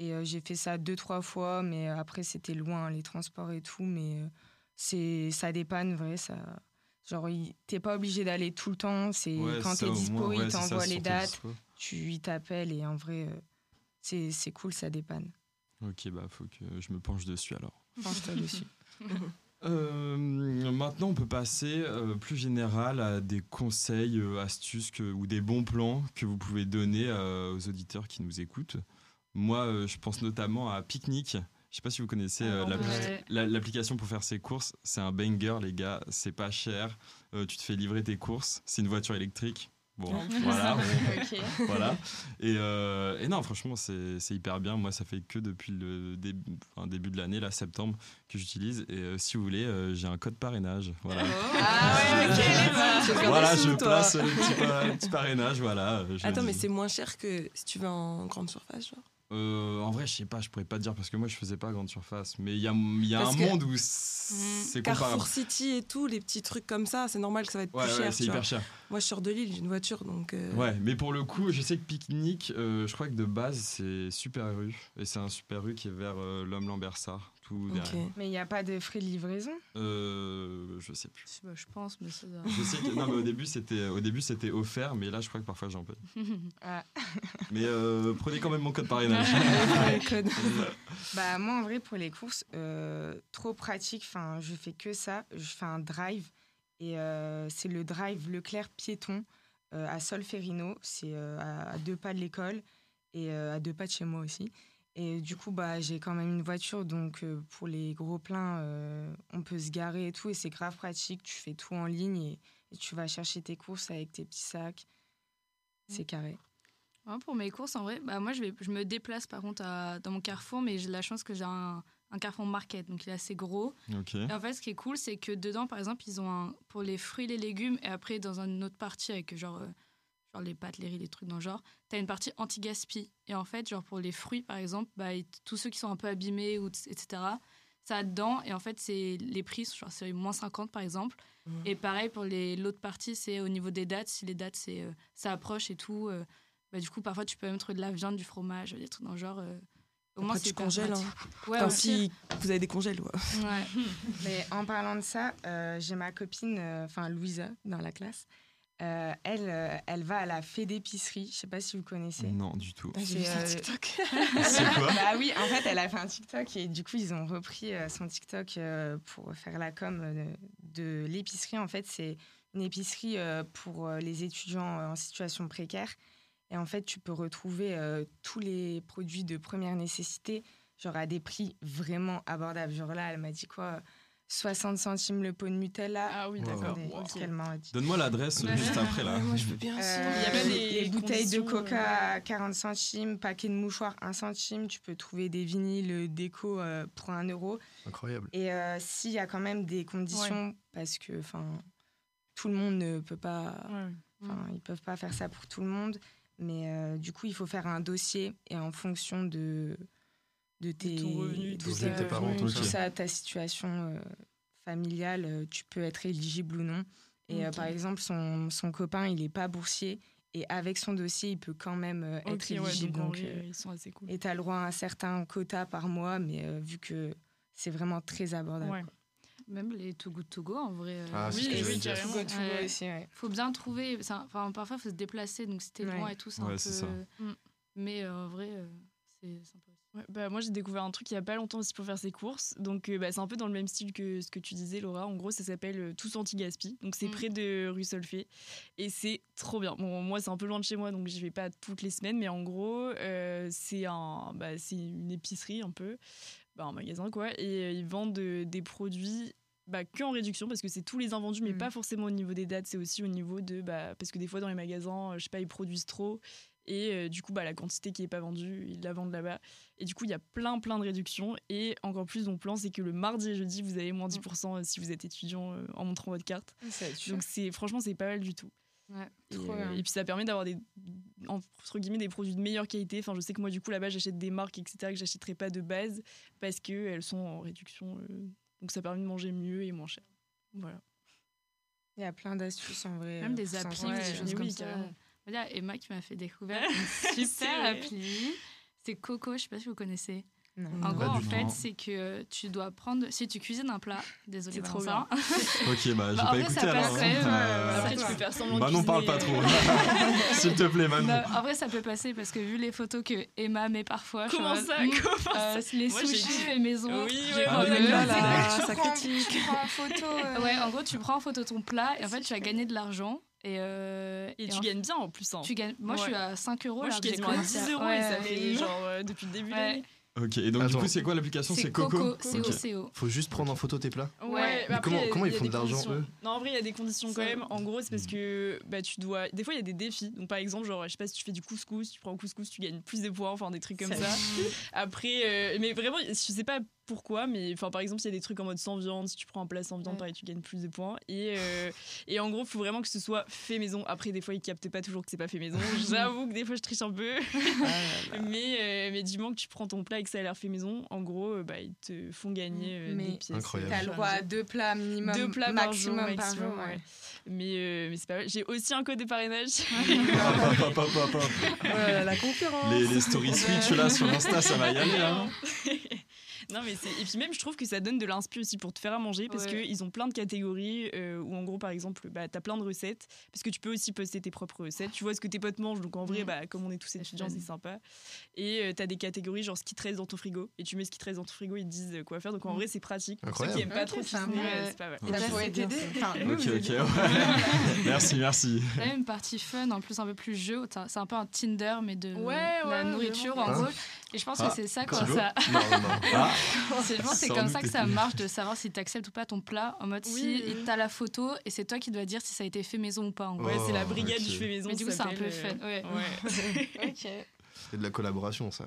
Et euh, j'ai fait ça deux, trois fois, mais après, c'était loin, les transports et tout. Mais euh, c'est ça dépanne, vrai. Ça... Genre, t'es pas obligé d'aller tout le temps. C'est Ouais, quand t'es dispo, moins, ouais, il t'envoie les dates, tu il t'appelle et en vrai, euh, c'est c'est cool, ça dépanne. Ok, bah, faut que je me penche dessus alors. Penche-toi (laughs) dessus. Euh, maintenant, on peut passer euh, plus général à des conseils, euh, astuces que- ou des bons plans que vous pouvez donner euh, aux auditeurs qui nous écoutent. Moi, euh, je pense notamment à Picnic. Je sais pas si vous connaissez euh, Ah, ouais. l'application pour faire ses courses. C'est un banger, les gars. C'est pas cher. Euh, tu te fais livrer tes courses. C'est une voiture électrique. Bon, voilà. (laughs) voilà. Et, euh, et non, franchement, c'est c'est hyper bien. Moi, ça fait que depuis le début, enfin, début de l'année, là, septembre, que j'utilise. Et euh, si vous voulez, euh, j'ai un code parrainage. Voilà. Ah ouais, ok. (laughs) Tu veux faire Voilà, je place le petit, parrainage. Voilà. Attends, dis. mais c'est moins cher que si tu vas en grande surface, genre? Euh, en vrai, je sais pas, je pourrais pas te dire parce que moi, je faisais pas grande surface. Mais il y a, y un monde où c'est comparable. Carrefour City et tout, les petits trucs comme ça, c'est normal que ça va être Ouais, plus ouais, cher. c'est tu hyper vois. cher. Moi, je sors de Lille, j'ai une voiture, donc. euh, Ouais, mais pour le coup, je sais que Picnic, euh, je crois que de base, c'est Super Rue. Et c'est un Super Rue qui est vers euh, l'homme Lambersart, tout. Mais il n'y a pas de frais de livraison Euh, je sais plus. Pas, je pense, mais ça doit- Je sais que non, mais au début c'était au début c'était offert, mais là je crois que parfois j'en paye. (laughs) Ah. (laughs) Mais euh, prenez quand même mon code parrainage. (laughs) code. Bah moi en vrai pour les courses, euh, trop pratique. Enfin, je fais que ça. Je fais un drive et euh, c'est le drive Leclerc piéton euh, à Solferino. C'est euh, à, à deux pas de l'école et euh, à deux pas de chez moi aussi. Et du coup bah j'ai quand même une voiture donc euh, pour les gros pleins euh, on peut se garer et tout et c'est grave pratique. Tu fais tout en ligne et, et tu vas chercher tes courses avec tes petits sacs. C'est carré. Ouais, pour mes courses, en vrai, bah, moi, je, vais, je me déplace par contre à- dans mon carrefour, mais j'ai la chance que j'ai un, un carrefour market, donc il est assez gros. Et en fait, ce qui est cool, c'est que dedans, par exemple, ils ont un pour les fruits et les légumes, et après, dans une autre partie avec genre, euh, genre les pâtes, les riz, les trucs dans le genre, t'as une partie anti-gaspi. Et en fait, genre pour les fruits, par exemple, bah, tous ceux qui sont un peu abîmés, ou, etc., ça a dedans. Et en fait, c'est les prix, sont genre c'est moins 50 par exemple. Mhm. Et pareil pour les- l'autre partie, c'est au niveau des dates. Si les dates, c'est, euh, ça approche et tout, euh, bah, du coup, parfois, tu peux mettre de la viande, du fromage, des trucs dans le genre. euh, Au moins, Après, tu congèles. Hein. Ouais, Enfin, si vous avez des congèles, ouais. (laughs) Mais en parlant de ça, euh, j'ai ma copine, euh, enfin Louisa, dans la classe. Euh, elle, euh, elle va à la fée d'épicerie. Je sais pas si vous connaissez. Non, du tout. J'ai vu euh, TikTok. (laughs) C'est quoi (laughs) Bah oui, en fait, elle a fait un TikTok et du coup, ils ont repris euh, son TikTok euh, pour faire la com euh, de l'épicerie. En fait, c'est une épicerie euh, pour euh, les étudiants euh, en situation précaire. Et en fait, tu peux retrouver euh, tous les produits de première nécessité, genre à des prix vraiment abordables. Genre là, elle m'a dit quoi 60 centimes le pot de Nutella. Ah oui, d'accord. Wow. Donne-moi l'adresse euh, Ouais. juste après là. moi, je veux bien. Euh. Il y a pas des les bouteilles de conditions, coca à 40 centimes, paquet de mouchoirs 1 centime, tu peux trouver des vinyles euh, déco euh, pour 1 euro. Incroyable. Et euh, s'il y a quand même des conditions, parce que enfin tout le monde ne peut pas, Ouais. enfin ils peuvent pas faire ça pour tout le monde, mais euh, du coup il faut faire un dossier et en fonction de de tes ton revenu, de tes parents, tout ça. ça, ta situation euh, familiale, euh, tu peux être éligible ou non. Et euh, par exemple son, son copain il est pas boursier et avec son dossier il peut quand même euh, être ouais, éligible. donc euh, ils sont assez cool. et tu as le droit à un certain quota par mois, mais euh, vu que c'est vraiment très abordable. Ouais. Même les Too Good To Go, en vrai. euh, Ah, Oui, oui, dire. carrément. Tout go, aussi, ouais. faut bien trouver. Enfin, parfois, il faut se déplacer, donc si t'es Ouais. loin et tout, c'est Ouais, un peu. ça. Mm. Mais euh, en vrai, euh, c'est sympa. Ouais, bah, moi, j'ai découvert un truc il y a pas longtemps aussi pour faire ses courses. Donc, euh, bah, c'est un peu dans le même style que ce que tu disais, Laura. En gros, ça s'appelle euh, Tous Anti-Gaspi. Donc, c'est Mm. près de rue Solfay. Et c'est trop bien. Bon, moi, c'est un peu loin de chez moi, donc j'y vais pas toutes les semaines. Mais en gros, euh, c'est un, bah, une épicerie un peu, bah, un magasin quoi. Et euh, ils vendent des produits. Bah, que en réduction parce que c'est tous les invendus mais Mm. pas forcément au niveau des dates c'est aussi au niveau de bah, parce que des fois dans les magasins je sais pas ils produisent trop et euh, du coup bah, la quantité qui est pas vendue ils la vendent là-bas et du coup, il y a plein, plein de réductions. Et encore plus, mon plan, c'est que le mardi et jeudi, vous avez moins 10% si vous êtes étudiant euh, en montrant votre carte. Donc, c'est, franchement, c'est pas mal du tout. Ouais. Et, Trop euh, bien. et puis, ça permet d'avoir des, entre guillemets, des produits de meilleure qualité. Enfin, je sais que moi, du coup, là-bas, j'achète des marques, etc., que j'achèterais pas de base parce qu'elles sont en réduction. euh, donc, ça permet de manger mieux et moins cher. Voilà. Il y a plein d'astuces en vrai. Même euh, des applis ouais, des choses comme oui, ça. Carrément. Il y a Emma qui m'a fait découvrir (laughs) une super appli. C'est Coco, je sais pas si vous connaissez. Non. En gros, en fait, c'est que tu dois prendre. Si tu cuisines un plat, désolé, C'est trop Valentin. (laughs) Ok, bah, j'ai Bah, pas vrai, écouté ça passe alors. même, hein. euh, Après, ça tu peux faire semblant de Bah non, parle pas trop. cuisiner, (laughs) S'il te plaît, Manon. Non, en vrai, ça peut passer parce que vu les photos que Emma met parfois. Comment ça hmm, Comment euh, ça Les sushis fait maison. Oui, envie de ouais, le là, là, tu ça prends- critique. Tu prends en photo. euh, Ouais, en gros, tu prends en photo ton plat et en fait, tu as gagné de l'argent. Et, euh, Et et tu en- gagnes bien en plus. hein. tu gagnes. Moi, je suis à 5 euros. Moi, je suis quasiment à commencé 10 euros ouais, et ça fait ouais. (laughs) genre euh, depuis le début de l'année. Ok, et donc du Attends. coup, c'est quoi l'application? C'est C'est Coco, Coco? c'est Ok. OCO. Faut juste prendre en photo tes plats. Ouais, mais Mais comment- a- ils font de l'argent, eux? Non, en vrai, il y a des conditions quand même. En gros, c'est parce que bah, tu dois. Des fois, il y a des défis. Donc, par exemple, genre, je sais pas si tu fais du couscous, tu prends au couscous, tu gagnes plus de points, enfin des trucs comme ça. Après, euh, mais vraiment, je sais pas pourquoi, mais enfin, par exemple, il y a des trucs en mode sans viande. Si tu prends un plat sans viande, Ouais. pareil, tu gagnes plus de points. Et, euh, et en gros, il faut vraiment que ce soit fait maison. Après, des fois, ils captent pas toujours que c'est pas fait maison. (laughs) J'avoue que des fois, je triche un peu. mais, euh, mais du moment que tu prends ton plat et que ça a l'air fait maison, en gros, euh, bah, ils te font gagner euh, Mais des pièces. Incroyable. T'as le droit à deux plats minimum, Deux plats par jour, maximum par jour. ouais. ouais. Mais, euh, mais c'est pas mal. J'ai aussi un code de parrainage. Hop. Oh là là, la concurrence. Les, les stories Switch là sur Insta, ça va y aller. Hein. (laughs) non mais c'est et puis même je trouve que ça donne de l'inspi aussi pour te faire à manger parce Ouais. que ils ont plein de catégories euh, où en gros par exemple bah t'as plein de recettes parce que tu peux aussi poster tes propres recettes tu vois ce que tes potes mangent donc en vrai Mm. bah comme on est tous étudiants c'est sympa et euh, t'as des catégories genre ce qui te reste dans ton frigo et tu mets ce qui te reste dans ton frigo ils te disent quoi faire donc en Mm. vrai c'est pratique pour ceux qui aiment pas Ok, trop c'est cuisiner euh, c'est pas mal pourrait t'aider. Ok, ok, (laughs) merci, merci. Même une partie fun, en plus un peu plus jeu. C'est un peu un Tinder, mais de Ouais, la ouais, nourriture, en gros. Et je pense Ah, que c'est ça quand ça. Non, non. (laughs) Ah, C'est- Je pense que c'est comme ça que ça marche de savoir si t'acceptes ou pas ton plat. En mode, Oui. si t'as la photo et c'est toi qui dois dire si ça a été fait maison ou pas. En gros. ouais c'est la Oh, brigade du fait maison Mais du coup, c'est un peu fun. euh, Ouais. ouais. (laughs) Ok. C'est de la collaboration, ça.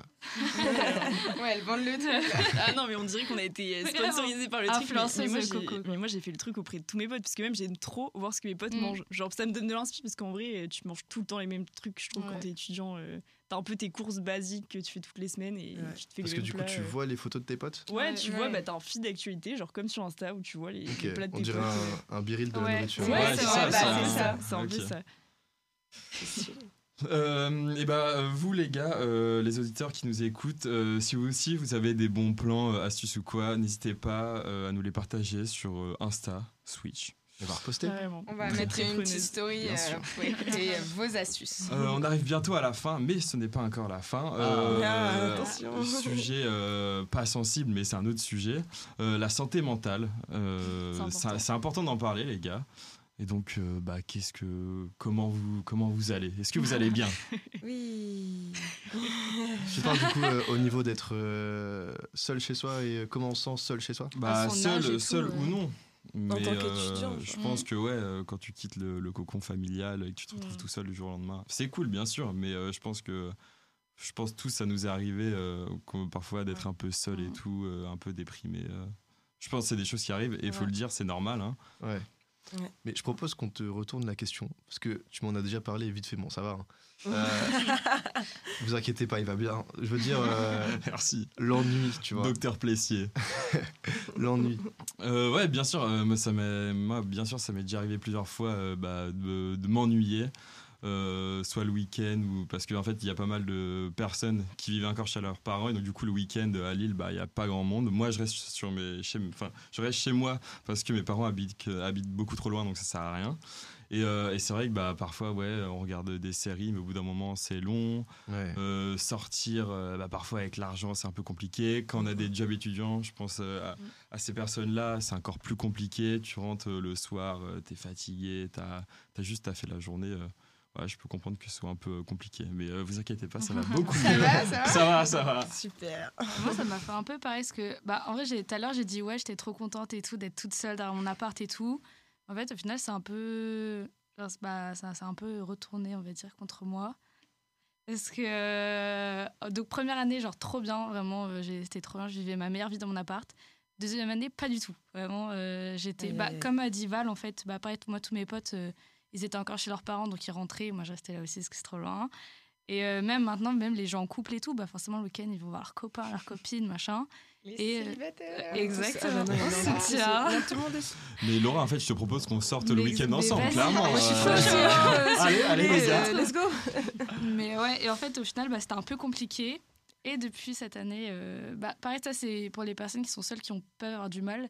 Ouais, elles vendent le truc. Ah non, mais on dirait qu'on a été (laughs) sponsorisé par le truc. Mais, mais moi, mais moi, j'ai fait le truc auprès de tous mes potes, parce que même j'aime trop voir ce que mes potes Mm. mangent. Genre, ça me donne de l'inspiration, parce qu'en vrai, tu manges tout le temps les mêmes trucs, je trouve, Ouais. quand t'es étudiant. euh, T'as un peu tes courses basiques que tu fais toutes les semaines et Ouais. tu te fais Parce les que du coup, tu euh. vois les photos de tes potes Ouais, Ouais, tu ouais. vois, bah, t'as un feed d'actualité, genre comme sur Insta, où tu vois les, Ok, les plats de on tes dirait potes. un, un biril de la Ouais. nourriture. Ouais, Ouais, c'est ça, bah, ça. c'est ça, c'est un peu ça. (laughs) Euh, et bah, vous les gars, euh, les auditeurs qui nous écoutent, euh, si vous aussi vous avez des bons plans, euh, astuces ou quoi, n'hésitez pas euh, à nous les partager sur euh, Insta, Switch. On va reposter. Carrément. On va Très, mettre très une petite story euh, pour écouter euh, vos astuces. Euh, on arrive bientôt à la fin, mais ce n'est pas encore la fin. Ah, attention. Sujet euh, pas sensible, mais c'est un autre sujet. Euh, la santé mentale. Euh, C'est important. d'en parler, les gars. Et donc, euh, bah, qu'est-ce que, comment vous, comment vous allez? Est-ce que vous allez bien? (laughs) Oui. Je parle du coup euh, au niveau d'être euh, seul chez soi et euh, comment on se sent seul chez soi? Bah, seul, tout, seul ouais. ou non. Mais tant euh, qu'étudiant, je pense que ouais, euh, quand tu quittes le, le cocon familial et que tu te retrouves Mm. tout seul du jour au lendemain, c'est cool bien sûr, mais euh, je pense que je pense tous ça nous est arrivé euh, parfois d'être un peu seul et Mm. tout, euh, un peu déprimé. euh. Je pense que c'est des choses qui arrivent et il faut le dire, c'est normal. Hein. Ouais. Ouais. Mais je propose qu'on te retourne la question parce que tu m'en as déjà parlé vite fait. Bon, ça va. hein. Euh, vous inquiétez pas, il va bien. Je veux dire euh, (laughs) Merci. l'ennui, tu vois. Docteur Plessier. (laughs) L'ennui. Euh, ouais, bien sûr, euh, moi, ça moi, bien sûr, ça m'est déjà arrivé plusieurs fois euh, bah, de, de m'ennuyer, euh, soit le week-end ou parce qu'en fait, il y a pas mal de personnes qui vivent encore chez leurs parents et donc du coup, le week-end à Lille, bah, il y a pas grand monde. Moi, je reste sur mes, chez, enfin, je reste chez moi parce que mes parents habitent, que- habitent beaucoup trop loin, donc ça sert à rien. Et, euh, et c'est vrai que bah, parfois, ouais, on regarde des séries, mais au bout d'un moment, c'est long. Ouais. Euh, sortir, euh, bah, parfois avec l'argent, c'est un peu compliqué. Quand on a des jobs étudiants, je pense euh, à, à ces personnes-là, c'est encore plus compliqué. Tu rentres euh, le soir, euh, t'es fatigué, t'as as juste à fait la journée. Ouais, je peux comprendre que ce soit un peu euh, compliqué, mais euh, vous inquiétez pas, ça va (laughs) beaucoup Ça mieux. va, ça va ça va, ça va. Super. Moi, ça m'a fait un peu pareil parce que, bah, en vrai, j'ai- tout à l'heure, j'ai dit ouais, j'étais trop contente et tout d'être toute seule dans mon appart et tout. En fait, au final, c'est un peu, genre, bah, ça, c'est un peu retourné, on va dire, contre moi. Parce que euh, donc première année, genre trop bien, vraiment, euh, j'ai- c'était trop bien, je vivais ma meilleure vie dans mon appart. Deuxième année, pas du tout, vraiment, euh, j'étais, bah, comme a dit Val, en fait, bah, pareil, moi tous mes potes, euh, ils étaient encore chez leurs parents, donc ils rentraient, moi je restais là aussi parce que c'est trop loin. Et euh, même maintenant, même les gens en couple et tout, bah forcément le week-end ils vont voir leurs copains, leurs copines, machin. Et, euh, célibataires. exactement. Ah bah non, non, Mais Laura, en fait, je te propose qu'on sorte le week-end ensemble, clairement. Moi, je suis euh, chaude. Allez, allez, les gars. Euh, Let's go. Mais ouais, et en fait, au final, bah, c'était un peu compliqué. Et depuis cette année, euh, bah, pareil, ça c'est pour les personnes qui sont seules, qui ont peur du mal.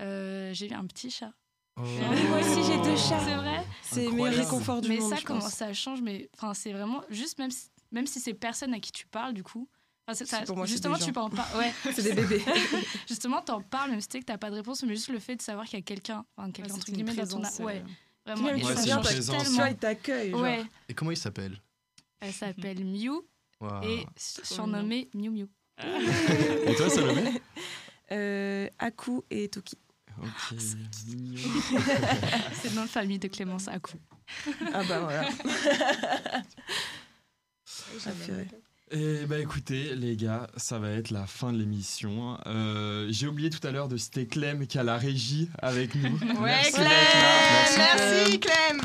Euh, j'ai eu un petit chat. Oh. Moi aussi, j'ai deux chats. C'est vrai. C'est le Incroyable. meilleur réconfort du mais monde. ça, je comment pense. ça change Mais enfin, c'est vraiment juste même si, même si c'est personne à qui tu parles, du coup. Enfin, ça- pour moi, justement, tu peux en par- Ouais. (laughs) C'est des bébés. (laughs) justement, t'en parles, même si tu sais que t'as pas de réponse, mais juste le fait de savoir qu'il y a quelqu'un, enfin, quelqu'un entre guillemets dans ton. a- Ouais, vraiment. Et tu Ouais, ça c'est t'accueillent. genre. Ouais, Et comment il s'appelle? Elle s'appelle Mew Waouh. et surnommée Mew Mew. Et toi, Salomé? (laughs) Euh, Aku et Toki. Ok. mignon. (laughs) C'est le nom de famille de Clémence Akou. Ah bah voilà. (laughs) Ah, purée. Eh bah écoutez les gars, ça va être la fin de l'émission. Euh, J'ai oublié tout à l'heure de citer Clem qui a la régie avec nous. Ouais, Merci Clem d'être là. Merci, Clem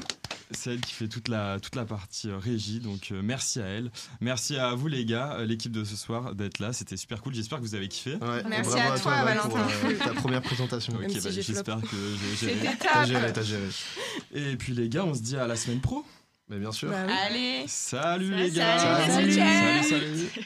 C'est elle qui fait toute la, toute la partie euh, régie, donc euh, merci à elle. Merci à vous les gars, euh, l'équipe de ce soir, d'être là. C'était super cool, j'espère que vous avez kiffé. Ouais, Merci bravo à toi, Val, pour Valentin. euh, ta première présentation. Ok, si bah, j'espère que j'ai géré. T'as géré, t'as géré. Et puis les gars, on se dit à la semaine pro. Mais bien sûr. Bah oui. Allez Salut Salut, les gars salut, salut, salut. salut. salut.